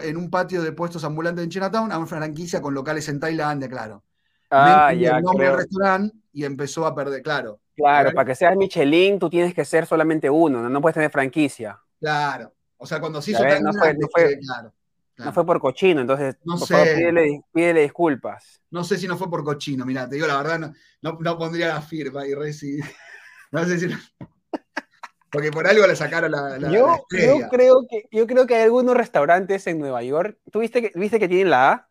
en un patio de puestos ambulantes en Chinatown a una franquicia con locales en Tailandia, claro. Ah, ya. El nombre del restaurante y empezó a perder, claro. Claro, para que seas Michelin, tú tienes que ser solamente uno, no, puedes tener franquicia. Claro. O sea, cuando se hizo no, fue, no, fue, claro, no fue por cochino, entonces no por sé. Favor, pídele, disculpas. No sé si no fue por cochino, mira, te digo la verdad, no, no, pondría la firma y reci. No sé si. Porque por algo le sacaron la, yo, yo, creo que, yo creo que hay algunos restaurantes en Nueva York. ¿Tú viste que, viste que tienen la A?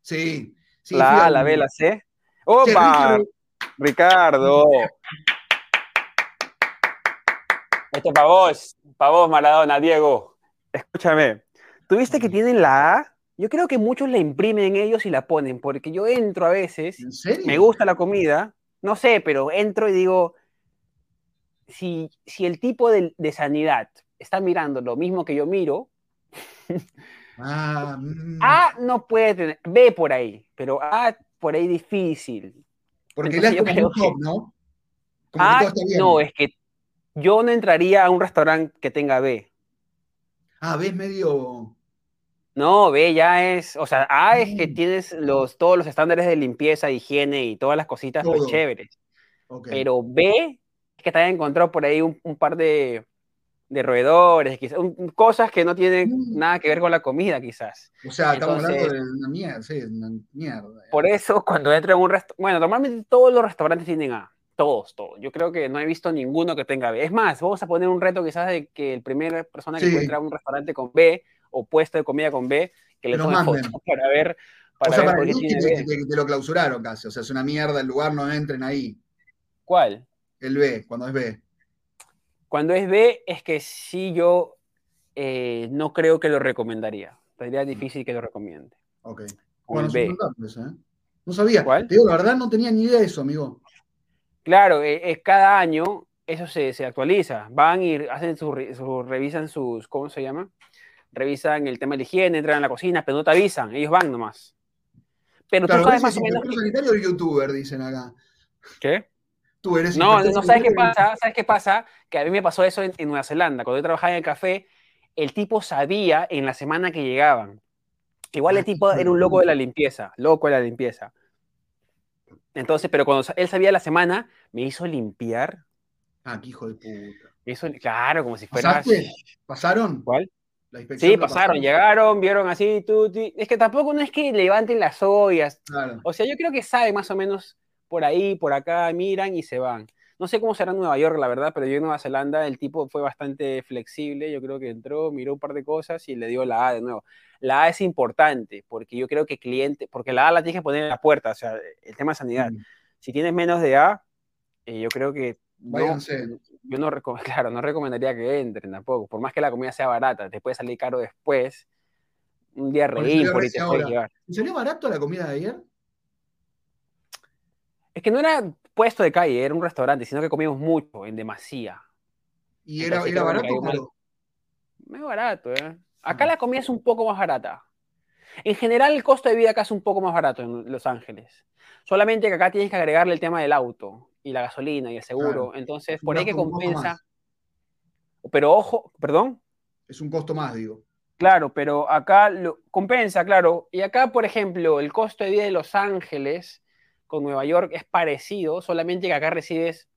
Sí. sí la A, la B, la C. ¡Opa! Ricardo. Esto para vos, para vos, Maradona, Diego. Escúchame. ¿Tú viste que tienen la A? Yo creo que muchos la imprimen ellos y la ponen, porque yo entro a veces, ¿En serio? me gusta la comida, no sé, pero entro y digo, si, si el tipo de, de, sanidad está mirando lo mismo que yo miro, ah, mm. A no puede tener, B por ahí, pero A por ahí difícil. Porque como un top, ¿no? A, no, es que yo no entraría a un restaurante que tenga B. Ah, B es medio... No, B ya es, o sea, A es que mm. tienes los, todos los estándares de limpieza, higiene y todas las cositas pues chéveres. Pero B que te haya encontrado por ahí un, par de, de roedores, quizás, cosas que no tienen mm. nada que ver con la comida, quizás. O sea, estamos hablando de una mierda, sí, una mierda. Por eso, cuando entro en un restaurante, bueno, normalmente todos los restaurantes tienen A, todos, todos. Yo creo que no he visto ninguno que tenga B. Es más, vamos a poner un reto quizás de que el primer persona que encuentra un restaurante con B o puesto de comida con B, que le fotos para ver. Para o sea, para que, lo clausuraron casi, o sea, es una mierda el lugar, no entren ahí. ¿Cuál? El B, cuando es B. Cuando es B, es que sí yo eh, no creo que lo recomendaría. Sería mm. difícil que lo recomiende. Ok. Bueno, B. ¿eh? No sabía. ¿Cuál? Te digo, la verdad no tenía ni idea de eso, amigo. Claro, es eh, cada año eso se, se, actualiza. Van y hacen su, revisan sus, ¿cómo se llama? Revisan el tema de la higiene, entran a la cocina, pero no te avisan, ellos van nomás. Pero tú sabes más o menos. sanitario o youtuber, dicen acá. ¿Qué? no, no sabes qué pasa, ¿sabes qué pasa? Que a mí me pasó eso en, Nueva Zelanda, cuando yo trabajaba en el café, el tipo sabía en la semana que llegaban. Igual el ah, tipo era un loco de la limpieza, loco de la limpieza. Entonces, pero cuando él sabía la semana, me hizo limpiar. Ah, qué hijo de puta. Eso, claro, como si fuera. ¿Pasaron? ¿Cuál? Sí, pasaron, llegaron, vieron así, tú, Es que tampoco no es que levanten las ollas. O sea, yo creo que sabe más o menos por ahí, por acá, miran y se van. No sé cómo será en Nueva York, la verdad, pero yo en Nueva Zelanda el tipo fue bastante flexible. Yo creo que entró, miró un par de cosas y le dio la A de nuevo. La A es importante porque yo creo que cliente, porque la A la tienes que poner en la puerta, o sea, el tema de sanidad. Mm. Si tienes menos de A, eh, yo creo que no, yo no, claro, no recomendaría que entren tampoco. Por más que la comida sea barata, te puede salir caro después. Un día reír por ahí te puede llevar. ¿Salió barato la comida de ayer? Es que no era puesto de calle, era un restaurante, sino que comimos mucho, en demasía. ¿Y era, barato? Muy barato, ¿eh? Acá ah. la comida es un poco más barata. En general, el costo de vida acá es un poco más barato en Los Ángeles. Solamente que acá tienes que agregarle el tema del auto y la gasolina y el seguro. Entonces, por ahí que compensa. Pero ojo, perdón. Es un costo más, digo. Claro, pero acá lo compensa, claro. Y acá, por ejemplo, el costo de vida de Los Ángeles con Nueva York es parecido, solamente que acá recibes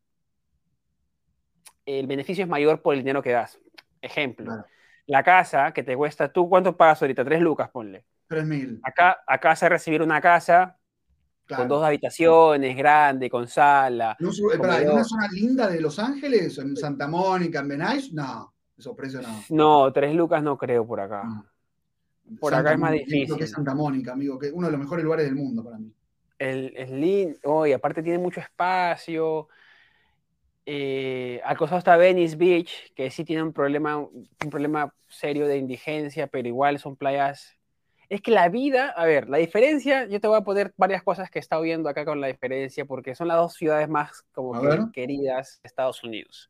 el beneficio es mayor por el dinero que das. Ejemplo, la casa que te cuesta, ¿tú cuánto pagas ahorita? Tres lucas, ponle. Tres mil. Acá, acá se recibir una casa con dos habitaciones, grande, con sala. ¿En una zona linda de Los Ángeles? ¿En Santa Mónica, en Venice? No. Esos precios no. No, tres lucas no creo por acá. Por acá es más difícil. que es Santa Mónica, amigo, que es uno de los mejores lugares del mundo para mí. El, el lindo, y aparte tiene mucho espacio. Eh, al costado está Venice Beach, que sí tiene un problema, un problema serio de indigencia, pero igual son playas. Es que la vida, a ver, la diferencia, yo te voy a poner varias cosas que he estado viendo acá con la diferencia, porque son las dos ciudades más como queridas de Estados Unidos.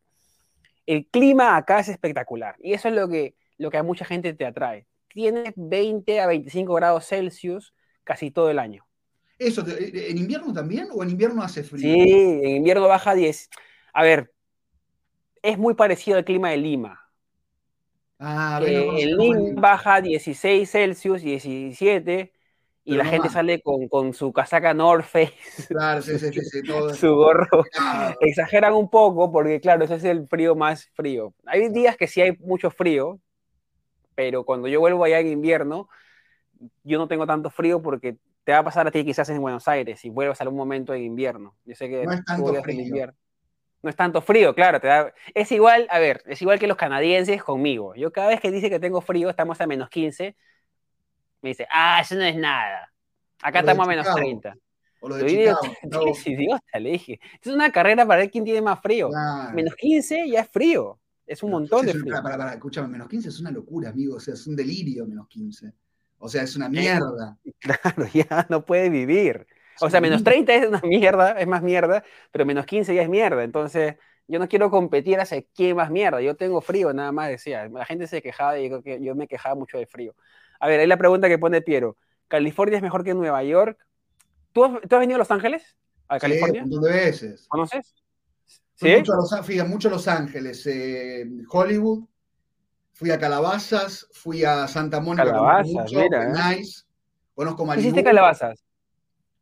El clima acá es espectacular y eso es lo que, lo que a mucha gente te atrae. Tiene 20 a 25 grados Celsius casi todo el año. ¿Eso en invierno también o en invierno hace frío? Sí, en invierno baja 10 a ver, es muy parecido al clima de Lima. Ah, en Lima baja 16 Celsius, 17, y la gente sale con, su casaca North Face, claro, sí, sí, sí, su gorro. Exageran un poco porque, claro, ese es el frío más frío. Hay días que sí hay mucho frío, pero cuando yo vuelvo allá en invierno, yo no tengo tanto frío porque te va a pasar a ti quizás en Buenos Aires y vuelves a algún momento en invierno. Yo sé que no es tanto frío. invierno. No es tanto frío, claro. Es igual, a ver, es igual que los canadienses conmigo. Yo cada vez que dice que tengo frío, estamos a menos 15, me dice, ah, eso no es nada. Acá estamos a menos 30. O lo de Chicago, idiota, le dije. Es una carrera para ver quién tiene más frío. Menos 15 ya es frío. Es un montón de frío. Para, para, escúchame, menos 15 es una locura, amigo. O sea, es un delirio menos 15. O sea, es una mierda. Claro, ya no puede vivir. O sea, menos 30 es una mierda, es más mierda, pero menos 15 ya es mierda. Entonces, yo no quiero competir hacia quién más mierda. Yo tengo frío, nada más decía. La gente se quejaba y yo, yo me quejaba mucho de frío. A ver, ahí la pregunta que pone Piero. ¿California es mejor que Nueva York? ¿Tú has, venido a Los Ángeles? ¿A California? Sí, un montón de veces. ¿Conoces? ¿Sí? Mucho a Los, fíjate, mucho a Los Ángeles. Eh, Hollywood. Fui a Calabazas, fui a Santa Mónica. Calabazas, mira. ¿eh? Nice. Conozco Malibu. ¿Hiciste Calabazas?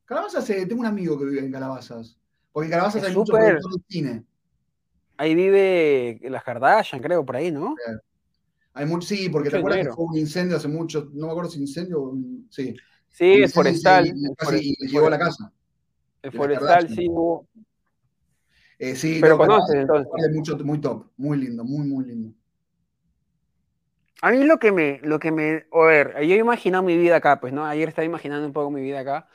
Calabazas, eh, tengo un amigo que vive en Calabazas. Porque en Calabazas hay mucho de cine. Ahí vive las Kardashian, creo, por ahí, ¿no? Hay mucho, sí, porque te acuerdas que fue un incendio hace mucho, no me acuerdo si incendio o sí. Sí, es forestal. Y, llegó a la casa. El forestal, sí, hubo. Eh, sí, pero conoces entonces. Mucho, muy top, muy lindo, muy, muy lindo. A mí lo que me, lo que me, a ver, yo he imaginado mi vida acá, pues, ¿no? Ayer estaba imaginando un poco mi vida acá.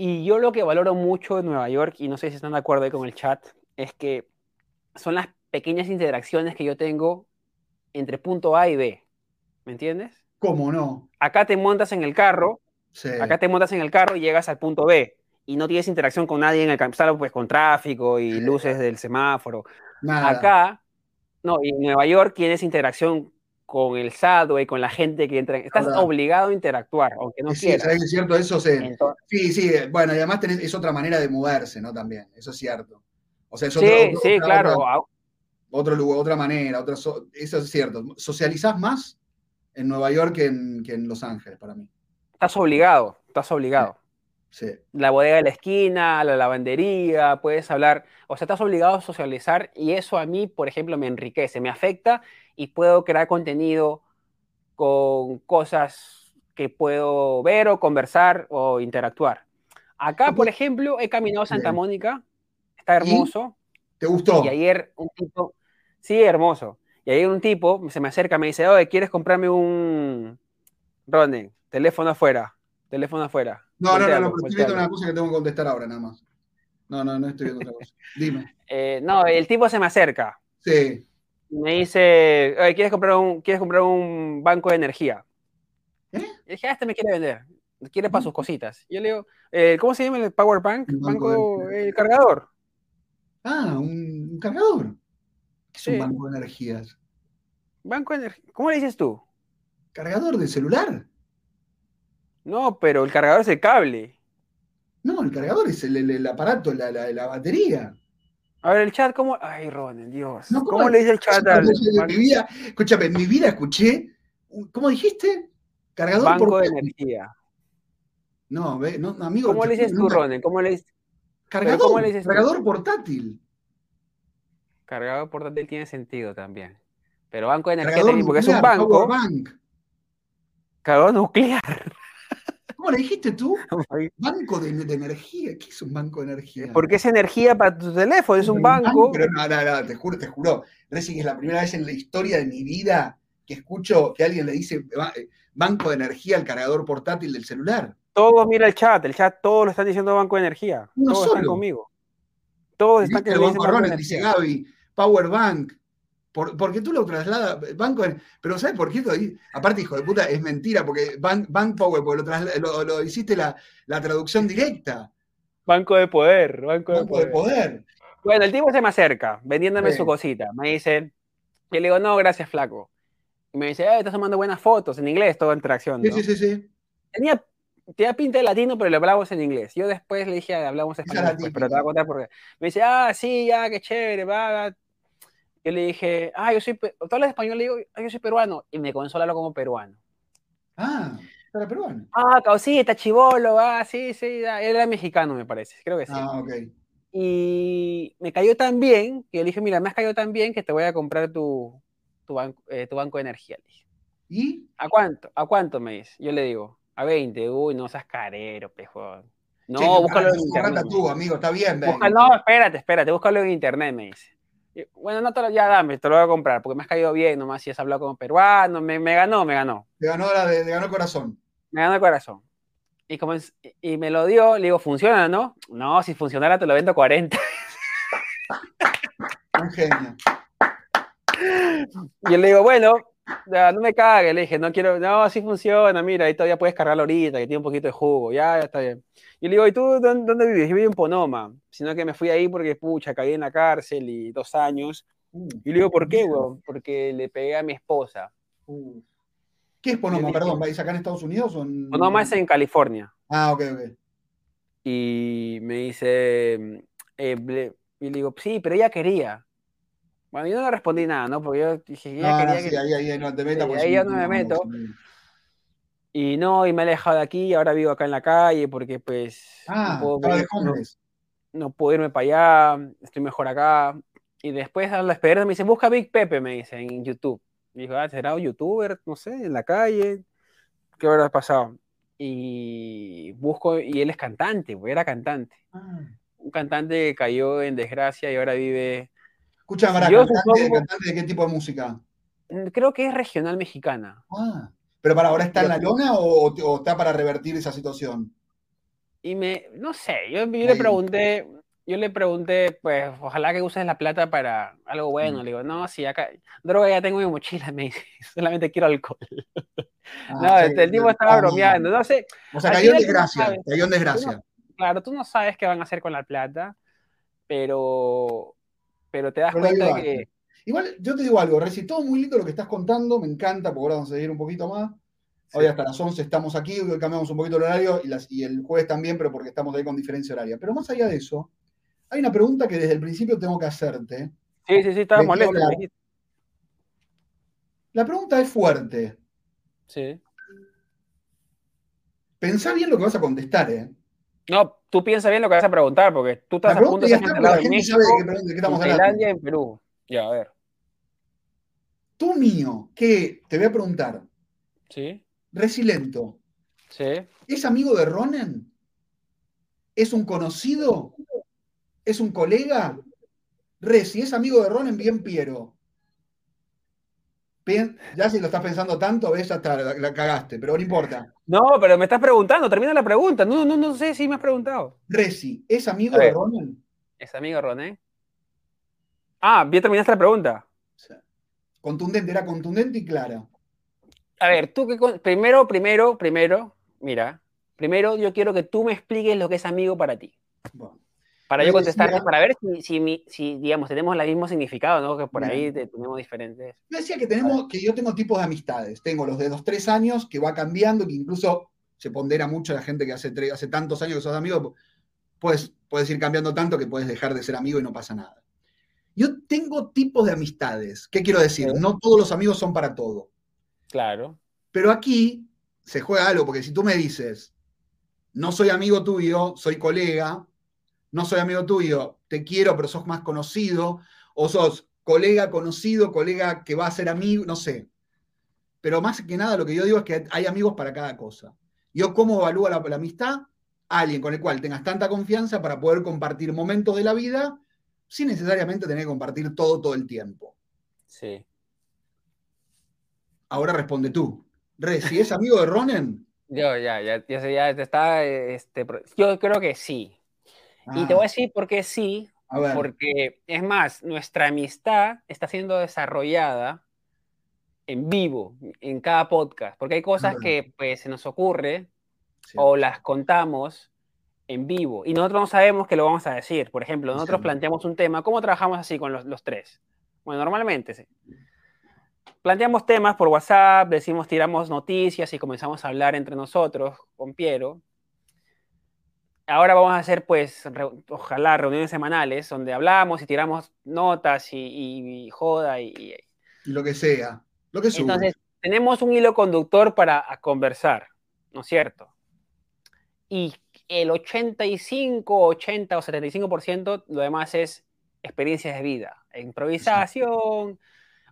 Y yo lo que valoro mucho de Nueva York, y no sé si están de acuerdo ahí con el chat, es que son las pequeñas interacciones que yo tengo entre punto A y B. ¿Me entiendes? ¿Cómo no? Acá te montas en el carro, acá te montas en el carro y llegas al punto B y no tienes interacción con nadie en el campo, pues con tráfico y luces del semáforo. Acá, no, y en Nueva York tienes interacción con el y con la gente que entra. Estás obligado a interactuar, aunque no sí, quieras. Sí, es cierto, eso sí. sí, sí, bueno, y además es otra manera de moverse, ¿no? También, eso es cierto. O sea, es otra, sí, sí, claro. Otro lugar, otra manera, otra eso es cierto. Socializás más en Nueva York que en, que en Los Ángeles, para mí. Estás obligado, estás obligado. Sí. La bodega de la esquina, la lavandería, puedes hablar, o sea, estás obligado a socializar y eso a mí, por ejemplo, me enriquece, me afecta y puedo crear contenido con cosas que puedo ver o conversar o interactuar. Acá, por ejemplo, he caminado a Santa Mónica, está hermoso. ¿Te gustó? Y ayer un tipo, sí, hermoso. Y ayer un tipo se me acerca, me dice, oye, ¿quieres comprarme un, Ronnie, teléfono afuera, teléfono afuera? No, no, no, no, estoy viendo una cosa que tengo que contestar ahora nada más. No, no, no estoy viendo otra cosa. Dime. Eh, no, el tipo se me acerca. Sí me dice, ¿quieres comprar un, ¿quieres comprar un banco de energía? ¿Eh? Y dije, ah, este me quiere vender, quiere para sus cositas. Yo le digo, eh, ¿cómo se llama el Power Bank? banco, el cargador. Ah, un, cargador. ¿Qué es un banco de energías? Banco de energía. ¿Cómo le dices tú? ¿Cargador de celular? No, pero el cargador es el cable. No, el cargador es el, aparato, la, la batería. A ver, el chat, ¿cómo? Ay, Ron, Dios. ¿Cómo, le dice el chat al.? Mi vida, escúchame, en mi vida escuché. ¿Cómo dijiste? Cargador Banco de energía. No, ve, no, amigo. ¿Cómo le dices tú, Ron? ¿Cómo le dices? Cargador, ¿cómo le dices cargador portátil. Cargador portátil tiene sentido también. Pero banco de energía, porque es un banco. Bank. Cargador nuclear. ¿Cómo le dijiste tú? banco de, energía. ¿Qué es un banco de energía? Porque es energía para tu teléfono, es un banco. Pero no, no, no, te juro, te juro. Reci, que es la primera vez en la historia de mi vida que escucho que alguien le dice eh, banco de energía al cargador portátil del celular. Todos mira el chat, el chat todos lo están diciendo banco de energía. todos están conmigo. Todos están que dice Gaby, power bank. Porque tú lo trasladas, banco, pero ¿sabes por qué? Aparte, hijo de puta, es mentira, porque bank, power, porque lo, hiciste la, traducción directa. Banco de poder, banco, de, poder. Bueno, el tipo se me acerca, vendiéndome su cosita. Me dice, y le digo, no, gracias, flaco. Y me dice, estás tomando buenas fotos, en inglés, todo interacción. Sí, sí, sí, sí. Tenía, tenía pinta de latino, pero le hablamos en inglés. Yo después le dije, hablamos español, pero te voy a contar por qué. Me dice, ah, sí, ya, qué chévere, va. Yo le dije, ah, yo soy, ¿tú hablas español? Le digo, ah, yo soy peruano. Y me comenzó a hablar como peruano. Ah, era peruano. Ah, causita, chivolo, ah, sí, sí, era mexicano, me parece, creo que sí. Ah, ok. Y me cayó tan bien que yo le dije, mira, me has caído tan bien que te voy a comprar tu, tu, banco, eh, tu banco de energía. ¿Y? ¿A cuánto? ¿A cuánto me dice? Yo le digo, a 20. Uy, no seas carero, pejo. No, búscalo en internet. tú, amigo, está bien. no, espérate, espérate, búscalo en internet, me dice. Bueno, no te lo, ya dame, te lo voy a comprar, porque me has caído bien, nomás si has hablado como peruano, me, me ganó, me ganó. Te ganó, la de, ganó el corazón. Me ganó el corazón. Y, como y me lo dio, le digo, ¿funciona, no? No, si funcionara te lo vendo 40. Un genio. Y yo le digo, bueno, no me cague, le dije, no quiero, no, así funciona, mira, ahí todavía puedes cargarlo ahorita, que tiene un poquito de jugo, ya, ya está bien. Y le digo, ¿y tú dónde, vives? Yo vivo en Ponoma, sino que me fui ahí porque, pucha, caí en la cárcel y dos años. Uh. y le digo, ¿por qué, weón? Porque le pegué a mi esposa. Uh. ¿Qué es Ponoma, perdón? ¿Vais acá en Estados Unidos o en... Ponoma es en California. Ah, ok, ok. Y me dice, eh, y le digo, sí, pero ella quería. Bueno, yo no le respondí nada, ¿no? Porque yo dije, ya quería sí, que... ahí, ahí no te metas. ahí ya no me meto. Y no, y me he alejado de aquí, y ahora vivo acá en la calle, porque pues... Ah, no puedo, no, puedo irme para allá, estoy mejor acá. Y después a la esperanza me dice, busca Big Pepe, me dice, en YouTube. Y dijo, ah, ¿será un youtuber? No sé, en la calle. ¿Qué habrá pasado? Y busco, y él es cantante, pues era cantante. Ah. Un cantante que cayó en desgracia y ahora vive Escucha, Mara, cantante, cantante, de qué tipo de música? Mm, creo que es regional mexicana. Ah, pero para ahora está en la lona o, está para revertir esa situación? Y me, no sé, yo, le pregunté, yo le pregunté, pues, ojalá que uses la plata para algo bueno. Mm. Le digo, no, si acá, droga ya tengo en mi mochila, me dice, solamente quiero alcohol. Ah, no, este, el tipo estaba bromeando, no sé. O sea, cayó en desgracia, cayó en desgracia. claro, tú no sabes qué van a hacer con la plata, pero pero te das cuenta que... Igual, yo te digo algo, Reci, todo muy lindo lo que estás contando, me encanta, porque ahora vamos a seguir un poquito más. Hoy hasta las 11 estamos aquí, hoy cambiamos un poquito el horario y, las, y el jueves también, pero porque estamos ahí con diferencia horaria. Pero más allá de eso, hay una pregunta que desde el principio tengo que hacerte. Sí, sí, sí, estaba molesto. La pregunta es fuerte. Sí. Pensá bien lo que vas a contestar, ¿eh? No, tú piensas bien lo que vas a preguntar, porque tú estás a punto de ser de México, hablando. en Perú. Ya, a ver. Tú mío, que te voy a preguntar. Sí. Resilento. Sí. ¿Es amigo de Ronen? ¿Es un conocido? ¿Es un colega? Resi, ¿es amigo de Ronen? Bien Piero ya si lo estás pensando tanto, ves, hasta la, cagaste, pero no importa. No, pero me estás preguntando, termina la pregunta. No, no, no sé si me has preguntado. Resi, ¿es amigo de Ronen? ¿Es amigo de Ronen? Ah, bien terminaste la pregunta. Contundente, era contundente y clara. A ver, tú que primero, primero, primero, mira, primero yo quiero que tú me expliques lo que es amigo para ti. Bueno. Para yo contestarte, para ver si, si, digamos, tenemos el mismo significado, ¿no? Que por ahí tenemos diferentes. Yo decía que tenemos, que yo tengo tipos de amistades. Tengo los de dos, tres años, que va cambiando, que incluso se pondera mucho la gente que hace, hace tantos años que sos amigo, pues puedes ir cambiando tanto que puedes dejar de ser amigo y no pasa nada. Yo tengo tipos de amistades. ¿Qué quiero decir? No todos los amigos son para todo. Claro. Pero aquí se juega algo, porque si tú me dices, no soy amigo tuyo, soy colega, no soy amigo tuyo, te quiero, pero sos más conocido, o sos colega conocido, colega que va a ser amigo, no sé. Pero más que nada lo que yo digo es que hay amigos para cada cosa. Yo, ¿cómo evalúo la, la amistad? Alguien con el cual tengas tanta confianza para poder compartir momentos de la vida sin necesariamente tener que compartir todo todo el tiempo. Sí. Ahora responde tú. Re, si es amigo de Ronen. Yo ya, ya, ya, ya está. Este, yo creo que sí. Y te voy a ah. decir por qué sí. Porque es más, nuestra amistad está siendo desarrollada en vivo, en cada podcast, porque hay cosas que pues, se nos ocurre o las contamos en vivo y nosotros no sabemos que lo vamos a decir. Por ejemplo, nosotros planteamos un tema, ¿cómo trabajamos así con los, los tres? Bueno, normalmente sí planteamos temas por WhatsApp, decimos, tiramos noticias y comenzamos a hablar entre nosotros con Piero. Ahora vamos a hacer, pues, ojalá reuniones semanales donde hablamos y tiramos notas y, joda y, y, lo que sea, lo que Entonces, tenemos un hilo conductor para conversar, ¿no es cierto? Y el 85, 80 o 75% lo demás es experiencias de vida, improvisación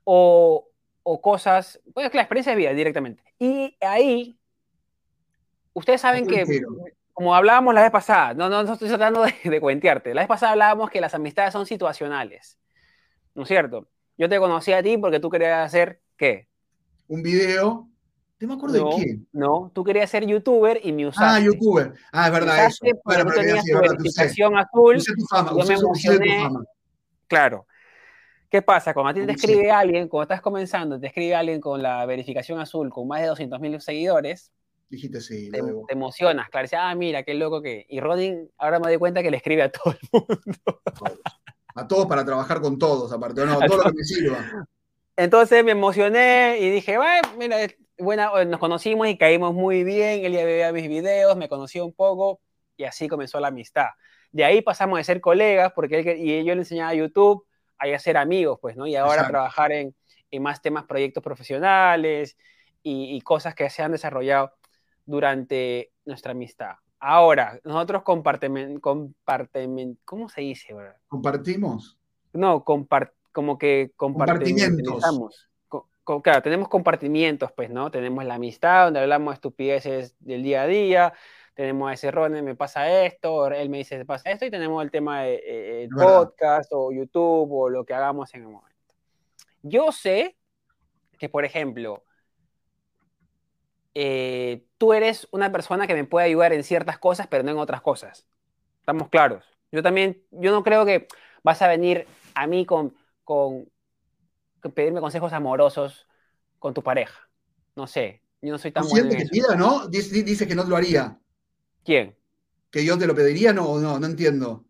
o, o cosas, pues la experiencia de vida directamente. Y ahí, ustedes saben que, como hablábamos la vez pasada, no, no, estoy tratando de, de, cuentearte, la vez pasada hablábamos que las amistades son situacionales, ¿no es cierto? Yo te conocí a ti porque tú querías hacer, ¿qué? Un video. No me acuerdo de quién. No, tú querías ser youtuber y me usaste. Ah, youtuber. Ah, es verdad eso. Bueno, pero tenías tu verificación azul. Usé tu fama, yo me emocioné. Tu fama. Claro. ¿Qué pasa? Cuando a ti te escribe alguien, cuando estás comenzando, te escribe alguien con la verificación azul con más de 200 mil seguidores, Dijiste sí. Te, te, emocionas, claro. Dices, ah, mira, qué loco que. Y Rodin, ahora me doy cuenta que le escribe a todo el mundo. A todos para trabajar con todos, aparte, no, todo lo que me sirva. Entonces me emocioné y dije, bueno, mira, bueno, nos conocimos y caímos muy bien. Él ya veía mis videos, me conoció un poco y así comenzó la amistad. De ahí pasamos de ser colegas porque él, y yo le enseñaba YouTube a ser amigos, pues, ¿no? Y ahora trabajar en, en, más temas, proyectos profesionales y, y, cosas que se han desarrollado durante nuestra amistad. Ahora, nosotros compartimos, ¿cómo se dice? ¿Compartimos? No, compart, como que compartimentos. claro, tenemos compartimientos, pues, ¿no? Tenemos la amistad, donde hablamos de estupideces del día a día, tenemos a ese Ronnie, me pasa esto, él me dice, me pasa esto, y tenemos el tema de eh, podcast o YouTube o lo que hagamos en el momento. Yo sé que, por ejemplo, eh, tú eres una persona que me puede ayudar en ciertas cosas, pero no en otras cosas. Estamos claros. Yo también, yo no creo que vas a venir a mí con, con, con pedirme consejos amorosos con tu pareja. No sé, yo no soy tan bueno. que pida, ¿no? Dice, dice que no lo haría. ¿Quién? ¿Que yo te lo pediría? No, no, no entiendo.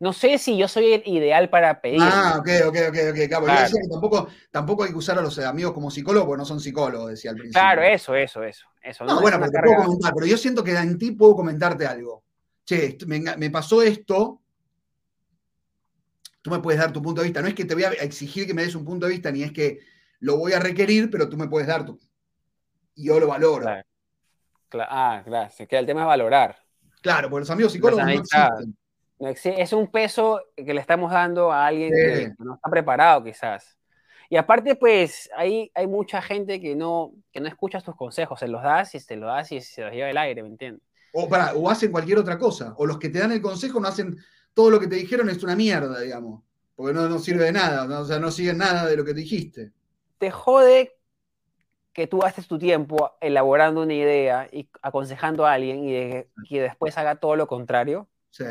No sé si yo soy el ideal para pedir. Ah, ok, ok, ok, ok. Claro, Yo decía que tampoco, tampoco hay que usar a los amigos como psicólogos, porque no son psicólogos, decía al principio. Claro, eso, eso, eso. eso no, bueno, pero te puedo comentar, pero yo siento que en ti puedo comentarte algo. Che, me, me, pasó esto, tú me puedes dar tu punto de vista. No es que te voy a exigir que me des un punto de vista, ni es que lo voy a requerir, pero tú me puedes dar tu. Y yo lo valoro. Claro. Ah, claro, que el tema es valorar. Claro, porque los amigos psicólogos no existen. Es un peso que le estamos dando a alguien que no está preparado quizás. Y aparte, pues, hay, hay mucha gente que no, que no escucha tus consejos, se los das y se los das y se los lleva el aire, ¿me entiendes? O, para, o hacen cualquier otra cosa, o los que te dan el consejo no hacen todo lo que te dijeron, es una mierda, digamos, porque no, no sirve de nada, o sea, no siguen nada de lo que dijiste. Te jode que tú haces tu tiempo elaborando una idea y aconsejando a alguien y que después haga todo lo contrario. Sí.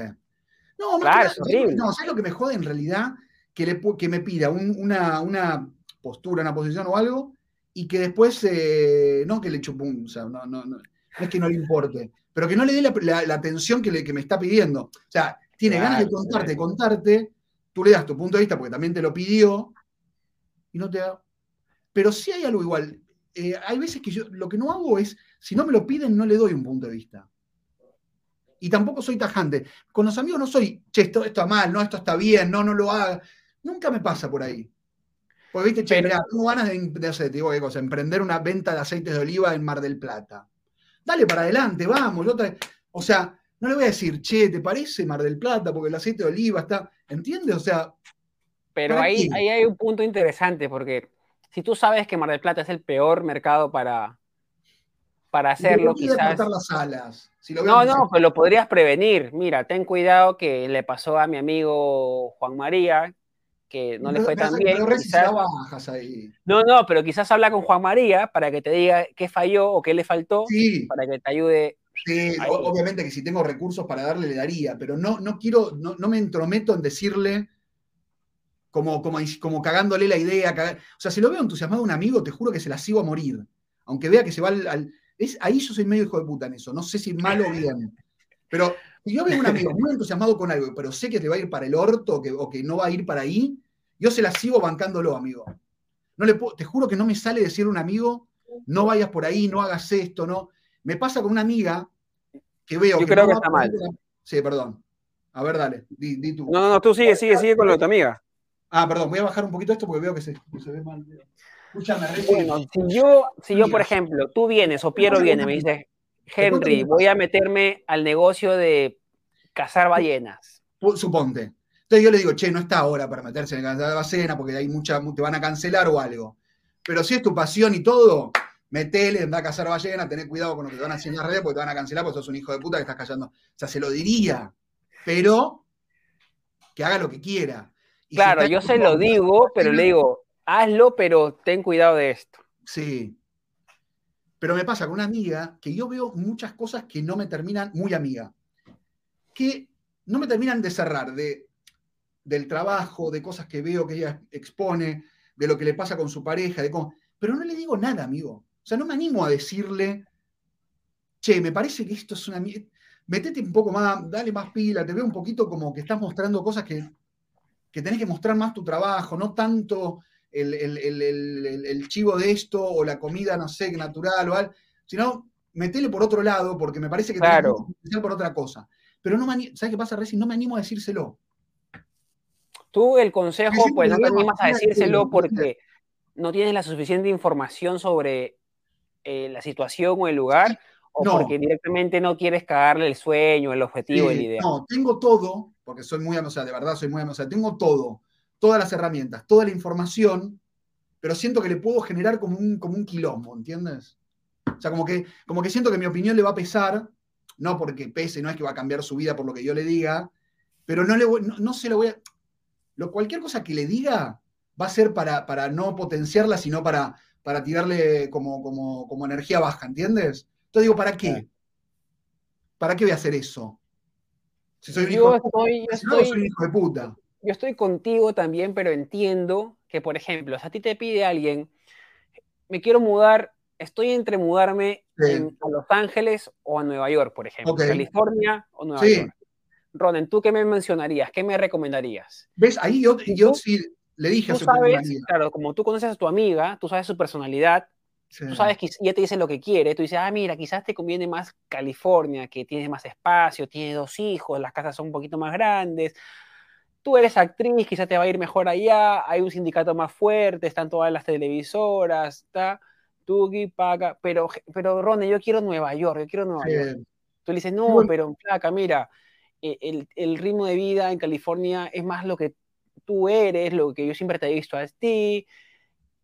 No, claro, no, ¿sabes lo que me jode en realidad? Que, le, que me pida una, una, postura, una posición o algo y que después, eh, no que le chupun, o sea, no, no, no, es que no le importe, pero que no le dé la, atención que, le, que me está pidiendo. O sea, tiene ganas de contarte, contarte, tú le das tu punto de vista porque también te lo pidió y no te da. Pero sí hay algo igual. Eh, hay veces que yo lo que no hago es, si no me lo piden, no le doy un punto de vista. Y tampoco soy tajante. Con los amigos no soy, che, esto, está mal, no, esto está bien, no, no lo haga. Nunca me pasa por ahí. Porque, viste, che, mira, tengo ganas de, de, digo, qué cosa, emprender una venta de aceites de oliva en Mar del Plata. Dale para adelante, vamos. o sea, no le voy a decir, che, ¿te parece Mar del Plata? Porque el aceite de oliva está. ¿Entiendes? O sea. Pero ahí, ahí hay un punto interesante, porque si tú sabes que Mar del Plata es el peor mercado para, para hacerlo quizás... las alas. No, no, pero lo podrías prevenir. Mira, ten cuidado que le pasó a mi amigo Juan María, que no le fue tan bien. No, no, pero quizás habla con Juan María para que te diga qué falló o qué le faltó, para que te ayude. Sí, obviamente que si tengo recursos para darle, le daría, pero no, no quiero, no, me entrometo en decirle como, como, como cagándole la idea. O sea, si lo veo entusiasmado a un amigo, te juro que se la sigo a morir. Aunque vea que se va al. Es, ahí yo soy medio hijo de puta en eso. No sé si malo o bien. Pero si yo veo a un amigo muy entusiasmado con algo, pero sé que te va a ir para el orto o que no va a ir para ahí, yo se la sigo bancándolo, amigo. No le te juro que no me sale decir a un amigo, no vayas por ahí, no hagas esto, no. Me pasa con una amiga que veo. Yo creo que está mal. Sí, perdón. A ver, dale, di, tú. No, no, no, tú sigue, sigue, sigue con lo de tu amiga. Ah, perdón, voy a bajar un poquito esto porque veo que se, ve mal. Escúchame, bueno, si yo, si yo, por ejemplo, tú vienes o Piero viene, me dice, Henry, voy a meterme al negocio de cazar ballenas. Suponte. Entonces yo le digo, che, no está ahora para meterse en la bacena porque hay mucha, te van a cancelar o algo. Pero si es tu pasión y todo, metele, anda a cazar ballena, tené cuidado con lo que te van a hacer en las redes porque te van a cancelar porque sos un hijo de puta que estás callando. O sea, se lo diría, pero que haga lo que quiera. claro, yo se lo digo, pero le digo, hazlo, pero ten cuidado de esto. Sí. Pero me pasa con una amiga que yo veo muchas cosas que no me terminan, muy amiga, que no me terminan de cerrar, de del trabajo, de cosas que veo que ella expone, de lo que le pasa con su pareja, de cómo... pero no le digo nada, amigo. O sea, no me animo a decirle, che, me parece que esto es una... Metete un poco más, dale más pila, te veo un poquito como que estás mostrando cosas que, que tenés que mostrar más tu trabajo, no tanto el, chivo de esto o la comida, no sé, natural o algo, sino metele por otro lado porque me parece que claro. tenés que por otra cosa. Pero no me ¿sabes qué pasa, Reci? No me animo a decírselo. Tú el consejo, pues no te animas a decírselo porque no tienes la suficiente información sobre eh, la situación o el lugar, o porque directamente no quieres cagarle el sueño, el objetivo, el idea. No, tengo todo, porque soy muy, o sea, de verdad soy muy, o sea, tengo todo, todas las herramientas, toda la información, pero siento que le puedo generar como un, como un quilombo, ¿entiendes? O sea, como que, como que siento que mi opinión le va a pesar, no porque pese, no es que va a cambiar su vida por lo que yo le diga, pero no, le no se lo voy a, lo, cualquier cosa que le diga va a ser para, para no potenciarla, sino para, para tirarle como, como, energía baja, ¿entiendes? Entonces digo, ¿para qué? ¿Para qué voy a hacer eso? Si soy un hijo, de puta. Yo estoy contigo también, pero entiendo que, por ejemplo, si a ti te pide alguien, me quiero mudar, estoy entre mudarme a Los Ángeles o a Nueva York, por ejemplo, California o Nueva York. Ronen, ¿tú qué me mencionarías? ¿Qué me recomendarías? ¿Ves? Ahí yo, yo sí le dije a su sabes, Claro, como tú conoces a tu amiga, tú sabes su personalidad, tú sabes que ella te dice lo que quiere, tú dices, ah, mira, quizás te conviene más California, que tienes más espacio, tiene dos hijos, las casas son un poquito más grandes. Tú eres actriz, quizás te va a ir mejor allá, hay un sindicato más fuerte, están todas las televisoras, está, Tugi, paga, pero, pero Ronnie, yo quiero Nueva York, yo quiero Nueva York. Tú le dices, no, pero mira, eh, el, ritmo de vida en California es más lo que tú eres, lo que yo siempre te he visto a ti.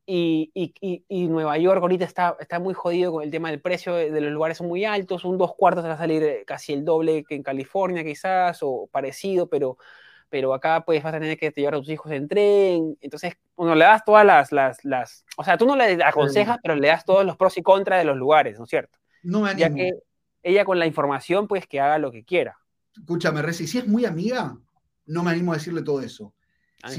Y, y, Nueva York ahorita está, está muy jodido con el tema del precio de, los lugares son muy altos, un dos cuartos va a salir casi el doble que en California quizás, o parecido, pero, pero acá pues vas a tener que llevar a tus hijos en tren, entonces uno le das todas las, las, las, o sea, tú no le aconsejas, pero le das todos los pros y contras de los lugares, ¿no es cierto? No me Ya que ella con la información pues que haga lo que quiera escúchame, Reci, si es muy amiga, no me animo a decirle todo eso. Ah,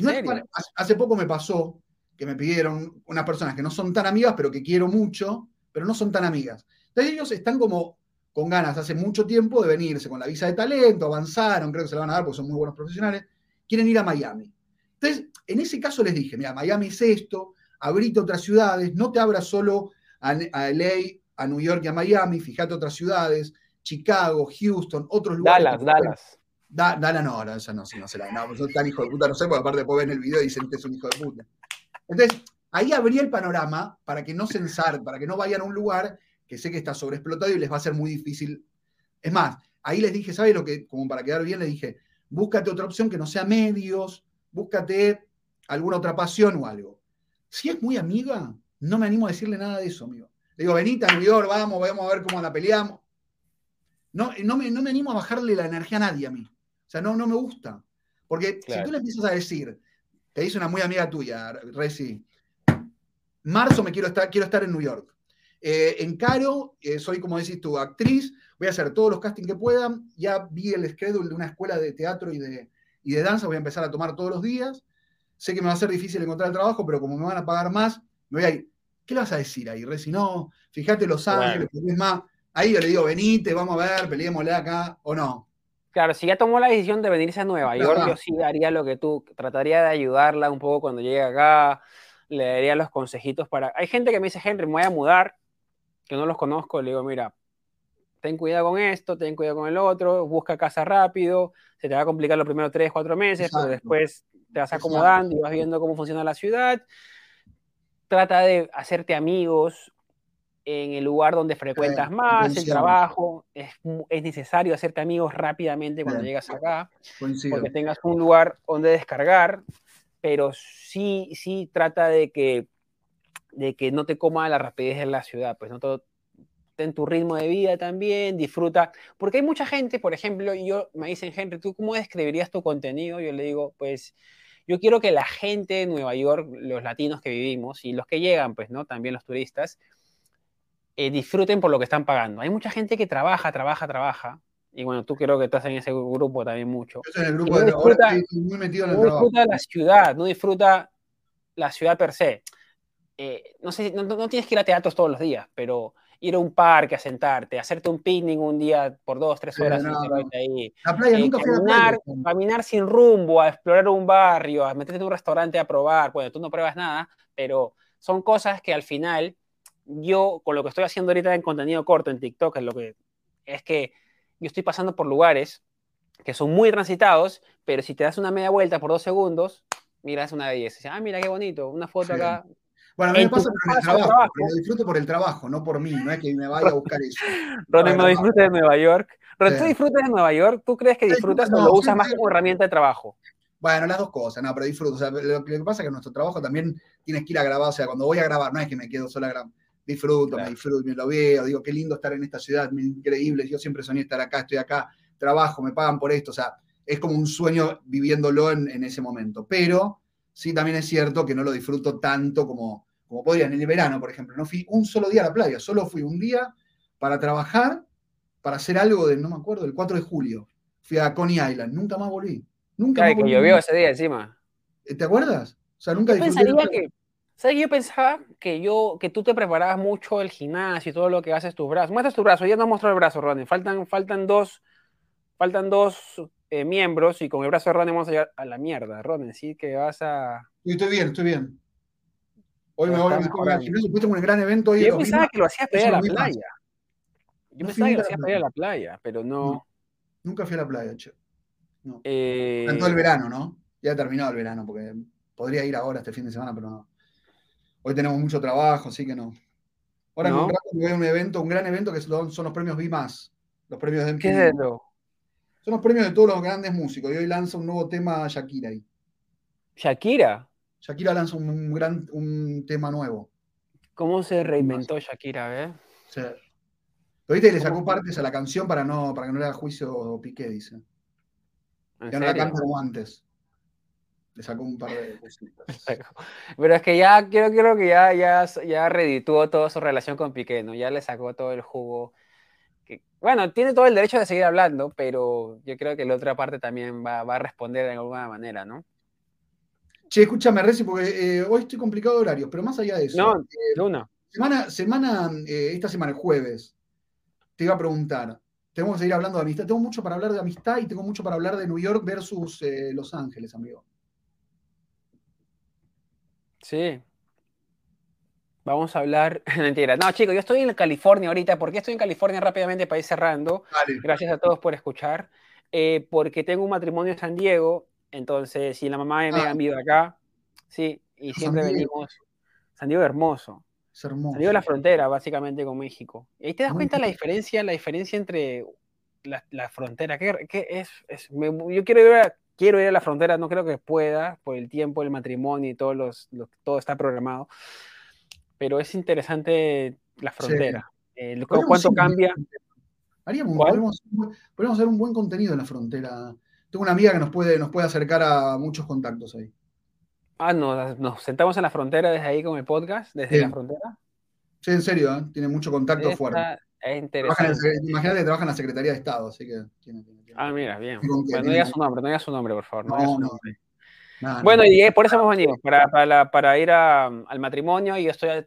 hace poco me pasó que me pidieron unas personas que no son tan amigas, pero que quiero mucho, pero no son tan amigas. Entonces ellos están como con ganas hace mucho tiempo de venirse con la visa de talento, avanzaron, creo que se la van a dar porque son muy buenos profesionales, quieren ir a Miami. Entonces, en ese caso les dije, mira, Miami es esto, abrite otras ciudades, no te abras solo a, a LA, a New York y a Miami, fíjate otras ciudades, Chicago, Houston, otros lugares. Dallas, Dallas. Dallas no, no, esa no, no se la. No, tan hijo de puta, no sé, porque aparte después ven el video y dicen que es un hijo de puta. Entonces, ahí abrí el panorama para que no se para que no vayan a un lugar que sé que está sobreexplotado y les va a ser muy difícil. Es más, ahí les dije, ¿sabes lo que? Como para quedar bien, les dije, búscate otra opción que no sea medios, búscate alguna otra pasión o algo. Si es muy amiga, no me animo a decirle nada de eso, amigo. Le digo, New York, vamos, vamos a ver cómo la peleamos. No, no, me, no me animo a bajarle la energía a nadie a mí. O sea, no, no me gusta. Porque si tú le empiezas a decir, te dice una muy amiga tuya, Reci, marzo me quiero estar, quiero estar en New York. Eh, en Caro, eh, soy, como decís tú, actriz, voy a hacer todos los castings que puedan. Ya vi el schedule de una escuela de teatro y de, y de danza, voy a empezar a tomar todos los días. Sé que me va a ser difícil encontrar el trabajo, pero como me van a pagar más, me voy a ir. ¿Qué le vas a decir ahí, Reci? No, fíjate Los Ángeles, es más. Ahí yo le digo, venite, vamos a ver, peleémosle acá, o no. Claro, si ya tomó la decisión de venirse a Nueva York, yo sí haría lo que tú, trataría de ayudarla un poco cuando llegue acá, le daría los consejitos para... Hay gente que me dice, Henry, me voy a mudar, que no los conozco, le digo, mira, ten cuidado con esto, ten cuidado con el otro, busca casa rápido, se te va a complicar los primeros tres, cuatro meses, pero después te vas acomodando y vas viendo cómo funciona la ciudad. Trata de hacerte amigos, en el lugar donde frecuentas más, el trabajo, es, es, necesario hacerte amigos rápidamente cuando llegas acá, porque tengas un lugar donde descargar, pero sí, sí trata de que, de que no te coma la rapidez de la ciudad, pues no todo, ten tu ritmo de vida también, disfruta, porque hay mucha gente, por ejemplo, yo me dicen, Henry, ¿tú cómo describirías tu contenido? Yo le digo, pues yo quiero que la gente de Nueva York, los latinos que vivimos y los que llegan, pues, ¿no? También los turistas, eh, disfruten por lo que están pagando. Hay mucha gente que trabaja, trabaja, trabaja. Y bueno, tú creo que estás en ese grupo también mucho. Yo en el grupo no de disfruta, muy metido en el no disfruta la ciudad, no disfruta la ciudad per se. Eh, no, sé, no, tienes que ir a teatros todos los días, pero ir a un parque a sentarte, hacerte un picnic un día por dos, tres horas ahí. La playa, nunca caminar, caminar sin rumbo, a explorar un barrio, a meterte en un restaurante a probar. Bueno, tú no pruebas nada, pero son cosas que al final yo con lo que estoy haciendo ahorita en contenido corto en TikTok es lo que es que yo estoy pasando por lugares que son muy transitados, pero si te das una media vuelta por dos segundos, mira, es una belleza. Ah, mira qué bonito, una foto acá. Bueno, a mí me pasa por el trabajo, lo disfruto por el trabajo, no por mí, no es que me vaya a buscar eso. Ronnie, no disfrutes de Nueva York. Pero tú disfrutas de Nueva York, ¿tú crees que disfrutas o lo usas más como herramienta de trabajo? Bueno, las dos cosas, no, pero disfruto. O sea, lo, que pasa es que nuestro trabajo también tienes que ir a grabar, o sea, cuando voy a grabar, no es que me quedo solo a grabar disfruto, me disfruto, me lo veo, digo, qué lindo estar en esta ciudad, increíble, yo siempre soñé estar acá, estoy acá, trabajo, me pagan por esto, o sea, es como un sueño viviéndolo en, ese momento, pero sí también es cierto que no lo disfruto tanto como, como podría. En el verano, por ejemplo, no fui un solo día a la playa, solo fui un día para trabajar, para hacer algo del, no me acuerdo, el 4 de julio. Fui a Coney Island, nunca más volví. Nunca más que llovió ese día encima. ¿Te acuerdas? O sea, nunca disfruté. que ¿Sabes? Yo pensaba que yo, que tú te preparabas mucho el gimnasio y todo lo que haces tus brazos. Muestras tu brazo, ya no mostró el brazo, Ronnie. Faltan, faltan dos, faltan dos eh, miembros y con el brazo de Ronnie vamos a llegar a la mierda, Ronnie. Sí que vas a. Estoy bien, estoy bien. Hoy me voy a tengo un gran evento hoy. Yo pensaba que lo hacías para ir a la playa. Yo pensaba que lo hacías para ir a la playa, pero no. Nunca fui a la playa, che. No. Eh... todo el verano, ¿no? Ya ha terminado el verano, porque podría ir ahora este fin de semana, pero no. Hoy tenemos mucho trabajo, así que no. Ahora en un rato voy a un evento, un gran evento que son, los premios V+, los premios de ¿Qué es eso? Son los premios de todos los grandes músicos. Y hoy lanza un nuevo tema Shakira ahí. ¿Shakira? Shakira lanza un, gran un tema nuevo. ¿Cómo se reinventó Shakira, eh? Sí. Ahorita le sacó partes a la canción para, no, para que no le haga juicio Piqué, dice. Ya no la canta como antes sacó un par de Pero es que ya creo, creo que ya, ya, ya redituó toda su relación con Piqué, ¿no? Ya le sacó todo el jugo. Que, bueno, tiene todo el derecho de seguir hablando, pero yo creo que la otra parte también va, va a responder de alguna manera, ¿no? Che, escúchame, Reci, porque eh, hoy estoy complicado de horarios, pero más allá de eso. No, eh, Luna. Semana, semana eh, esta semana, el jueves, te iba a preguntar. Tenemos que seguir hablando de amistad. Tengo mucho para hablar de amistad y tengo mucho para hablar de New York versus Los Ángeles, amigo. Sí. Vamos a hablar. Mentira. No, chicos, yo estoy en California ahorita. ¿Por qué estoy en California rápidamente para ir cerrando? Gracias a todos por escuchar. Eh, porque tengo un matrimonio en San Diego. Entonces, si la mamá de Megan ah. vive acá, sí, y siempre venimos. San Diego hermoso. Es hermoso. San Diego la frontera, básicamente, con México. Y ahí te das cuenta la diferencia, la diferencia entre la, frontera. ¿Qué, es? yo quiero ver quiero ir a la frontera, no creo que pueda por el tiempo, el matrimonio y todos los, todo está programado. Pero es interesante la frontera. Eh, ¿Cuánto cambia? Haríamos, podemos, hacer un buen contenido en la frontera. Tengo una amiga que nos puede, nos puede acercar a muchos contactos ahí. Ah, no, nos sentamos en la frontera desde ahí con el podcast, desde la frontera. Sí, en serio, ¿eh? tiene mucho contacto fuerte. Es interesante. imagínate que trabaja en la Secretaría de Estado, así que Ah, mira, bien. Bueno, no diga su nombre, no diga su nombre, por favor. No, no. Bueno, y por eso hemos venido, para, para, para ir al matrimonio y estoy,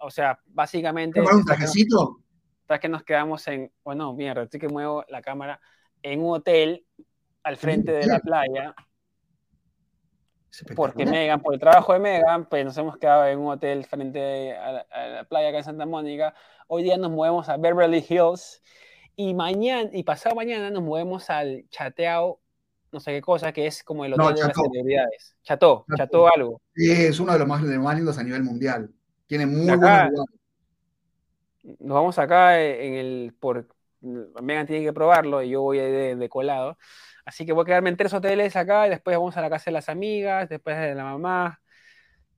o sea, básicamente... ¿Para un trajecito? Sabes que nos quedamos en, bueno, mierda, estoy que muevo la cámara, en un hotel al frente de la playa. Porque Megan, por el trabajo de Megan, pues nos hemos quedado en un hotel frente a la, playa acá en Santa Mónica. Hoy día nos movemos a Beverly Hills y mañana y pasado mañana nos movemos al Chateau, no sé qué cosa, que es como el hotel de las celebridades. Chateau, Chateau, algo. Sí, es uno de los más, lindos a nivel mundial. Tiene muy buenos lugares nos vamos acá en el, por, Megan tiene que probarlo y yo voy de, colado. Así que voy a quedarme en tres hoteles acá, y después vamos a la casa de las amigas, después de la mamá.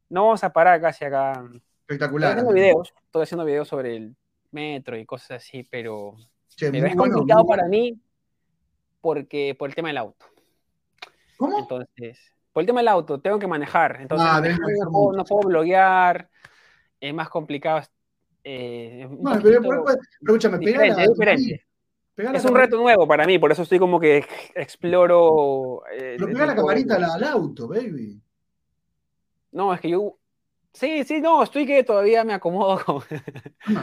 No vamos a parar casi acá. Espectacular. Estoy haciendo videos, estoy haciendo videos sobre el metro y cosas así, pero, es complicado para mí porque por el tema del auto. ¿Cómo? Entonces, por el tema del auto, tengo que manejar. Entonces, ah, no, puedo, no, puedo, bloguear, es más complicado eh, no, pero, escúchame, es un reto nuevo para mí, por eso estoy como que exploro. Eh, pero pega la camarita al, auto, baby. No, es que yo. Sí, sí, no, estoy que todavía me acomodo con.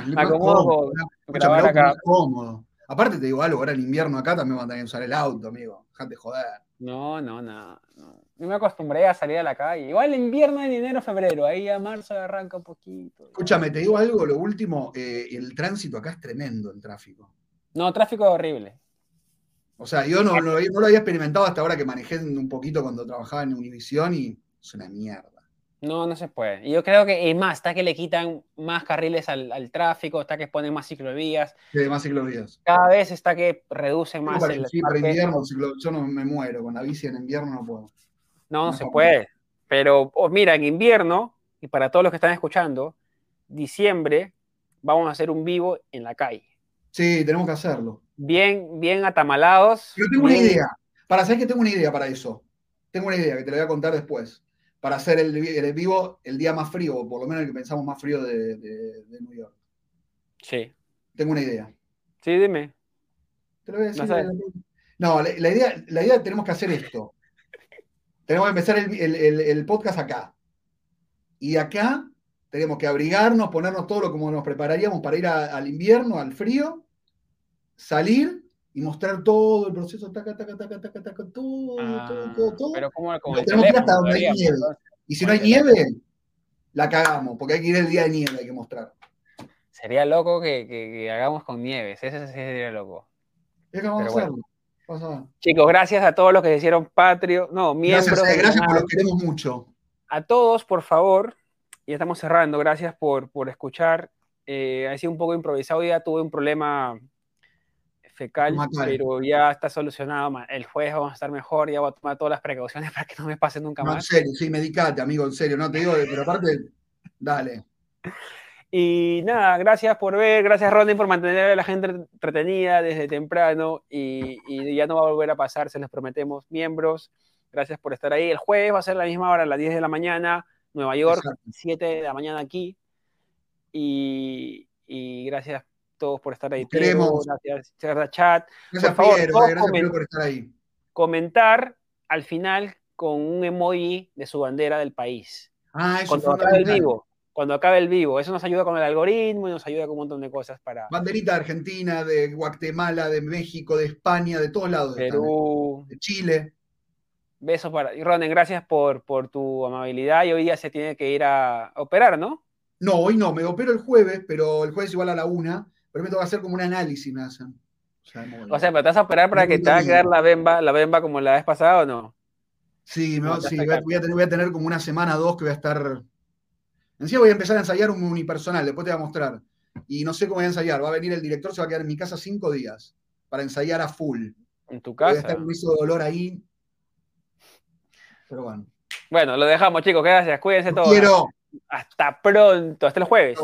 me acomodo con grabar acá. Cómodo. Aparte te digo algo, ahora en invierno acá también van a tener que usar el auto, amigo. Dejate joder. No, no, no. no. Yo me acostumbré a salir a la calle. Igual en invierno, en enero, febrero. Ahí a marzo arranca un poquito. Escúchame, te digo algo, lo último. Eh, el tránsito acá es tremendo, el tráfico. No, tráfico horrible. O sea, yo no, no, lo había experimentado hasta ahora que manejé un poquito cuando trabajaba en Univision y es una mierda. No, no se puede. Y yo creo que es más, está que le quitan más carriles al, tráfico, está que ponen más ciclovías. Sí, más ciclovías. Cada vez está que reducen más el. Sí, para invierno, yo no me muero. Con la bici en invierno no puedo. No, no se puede. Pero oh, mira, en invierno, y para todos los que están escuchando, diciembre vamos a hacer un vivo en la calle. Sí, tenemos que hacerlo. Bien, bien atamalados. Yo tengo una idea. Para saber que tengo una idea para eso. Tengo una idea que te la voy a contar después para hacer el, el, vivo el día más frío, o por lo menos el que pensamos más frío de, de, New York. Sí. Tengo una idea. Sí, dime. Te lo voy a decir. No, la, idea, la idea tenemos que hacer esto. tenemos que empezar el, el, podcast acá. Y acá tenemos que abrigarnos, ponernos todo lo como nos prepararíamos para ir al invierno, al frío, salir y mostrar todo el proceso, taca, taca, taca, taca, taca, todo, ah, todo, todo, todo. Pero como, como tenemos que ir hasta donde hay nieve. Y si no hay nieve, la cagamos, porque hay que ir el día de nieve, hay que mostrar. Sería loco que, que, hagamos con nieves, ese sería loco. Es que vamos a hacerlo. Chicos, gracias a todos los que se hicieron patrio, no, miembros. Gracias, eh, gracias por lo queremos mucho. A todos, por favor, ya estamos cerrando, gracias por, por escuchar. Eh, ha sido un poco improvisado, ya tuve un problema fecal, pero ya está solucionado. El jueves vamos a estar mejor, ya voy a tomar todas las precauciones para que no me pase nunca más. En serio, sí, medicate, amigo, en serio, no te digo, pero aparte, dale. Y nada, gracias por ver, gracias Ronnie por mantener a la gente entretenida desde temprano y, ya no va a volver a pasar, se les prometemos, miembros, gracias por estar ahí. El jueves va a ser la misma hora, a las 10 de la mañana, Nueva York, 7 de la mañana aquí. Y, y gracias todos por estar ahí. Queremos. Gracias, chat. Gracias, por favor, gracias por estar ahí. Comentar al final con un emoji de su bandera del país. Ah, eso cuando acabe el vivo. Cuando acabe el vivo. Eso nos ayuda con el algoritmo y nos ayuda con un montón de cosas para. Banderita de Argentina, de Guatemala, de México, de España, de todos lados. Perú. De Chile. Besos para. Y Ronen, gracias por, por tu amabilidad. Y hoy día se tiene que ir a operar, ¿no? No, hoy no, me opero el jueves, pero el jueves igual a la una pero me toca hacer como un análisis, me hacen. O sea, ¿pero te vas a operar para que te va a quedar la bemba, la bemba como la vez pasada o no? Sí, voy, a tener, voy, a tener, como una semana o dos que voy a estar. Encima voy a empezar a ensayar un unipersonal, después te voy a mostrar. Y no sé cómo voy a ensayar. Va a venir el director, se va a quedar en mi casa cinco días para ensayar a full. ¿En tu casa? Voy a estar con hizo dolor ahí. Pero bueno. Bueno, lo dejamos, chicos. Gracias. Cuídense todos. Quiero. Hasta pronto. Hasta el jueves.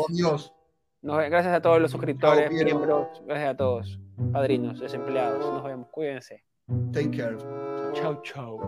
Gracias a todos los suscriptores, miembros, gracias a todos, padrinos, desempleados. Nos vemos, cuídense. Take care. Chao, chao.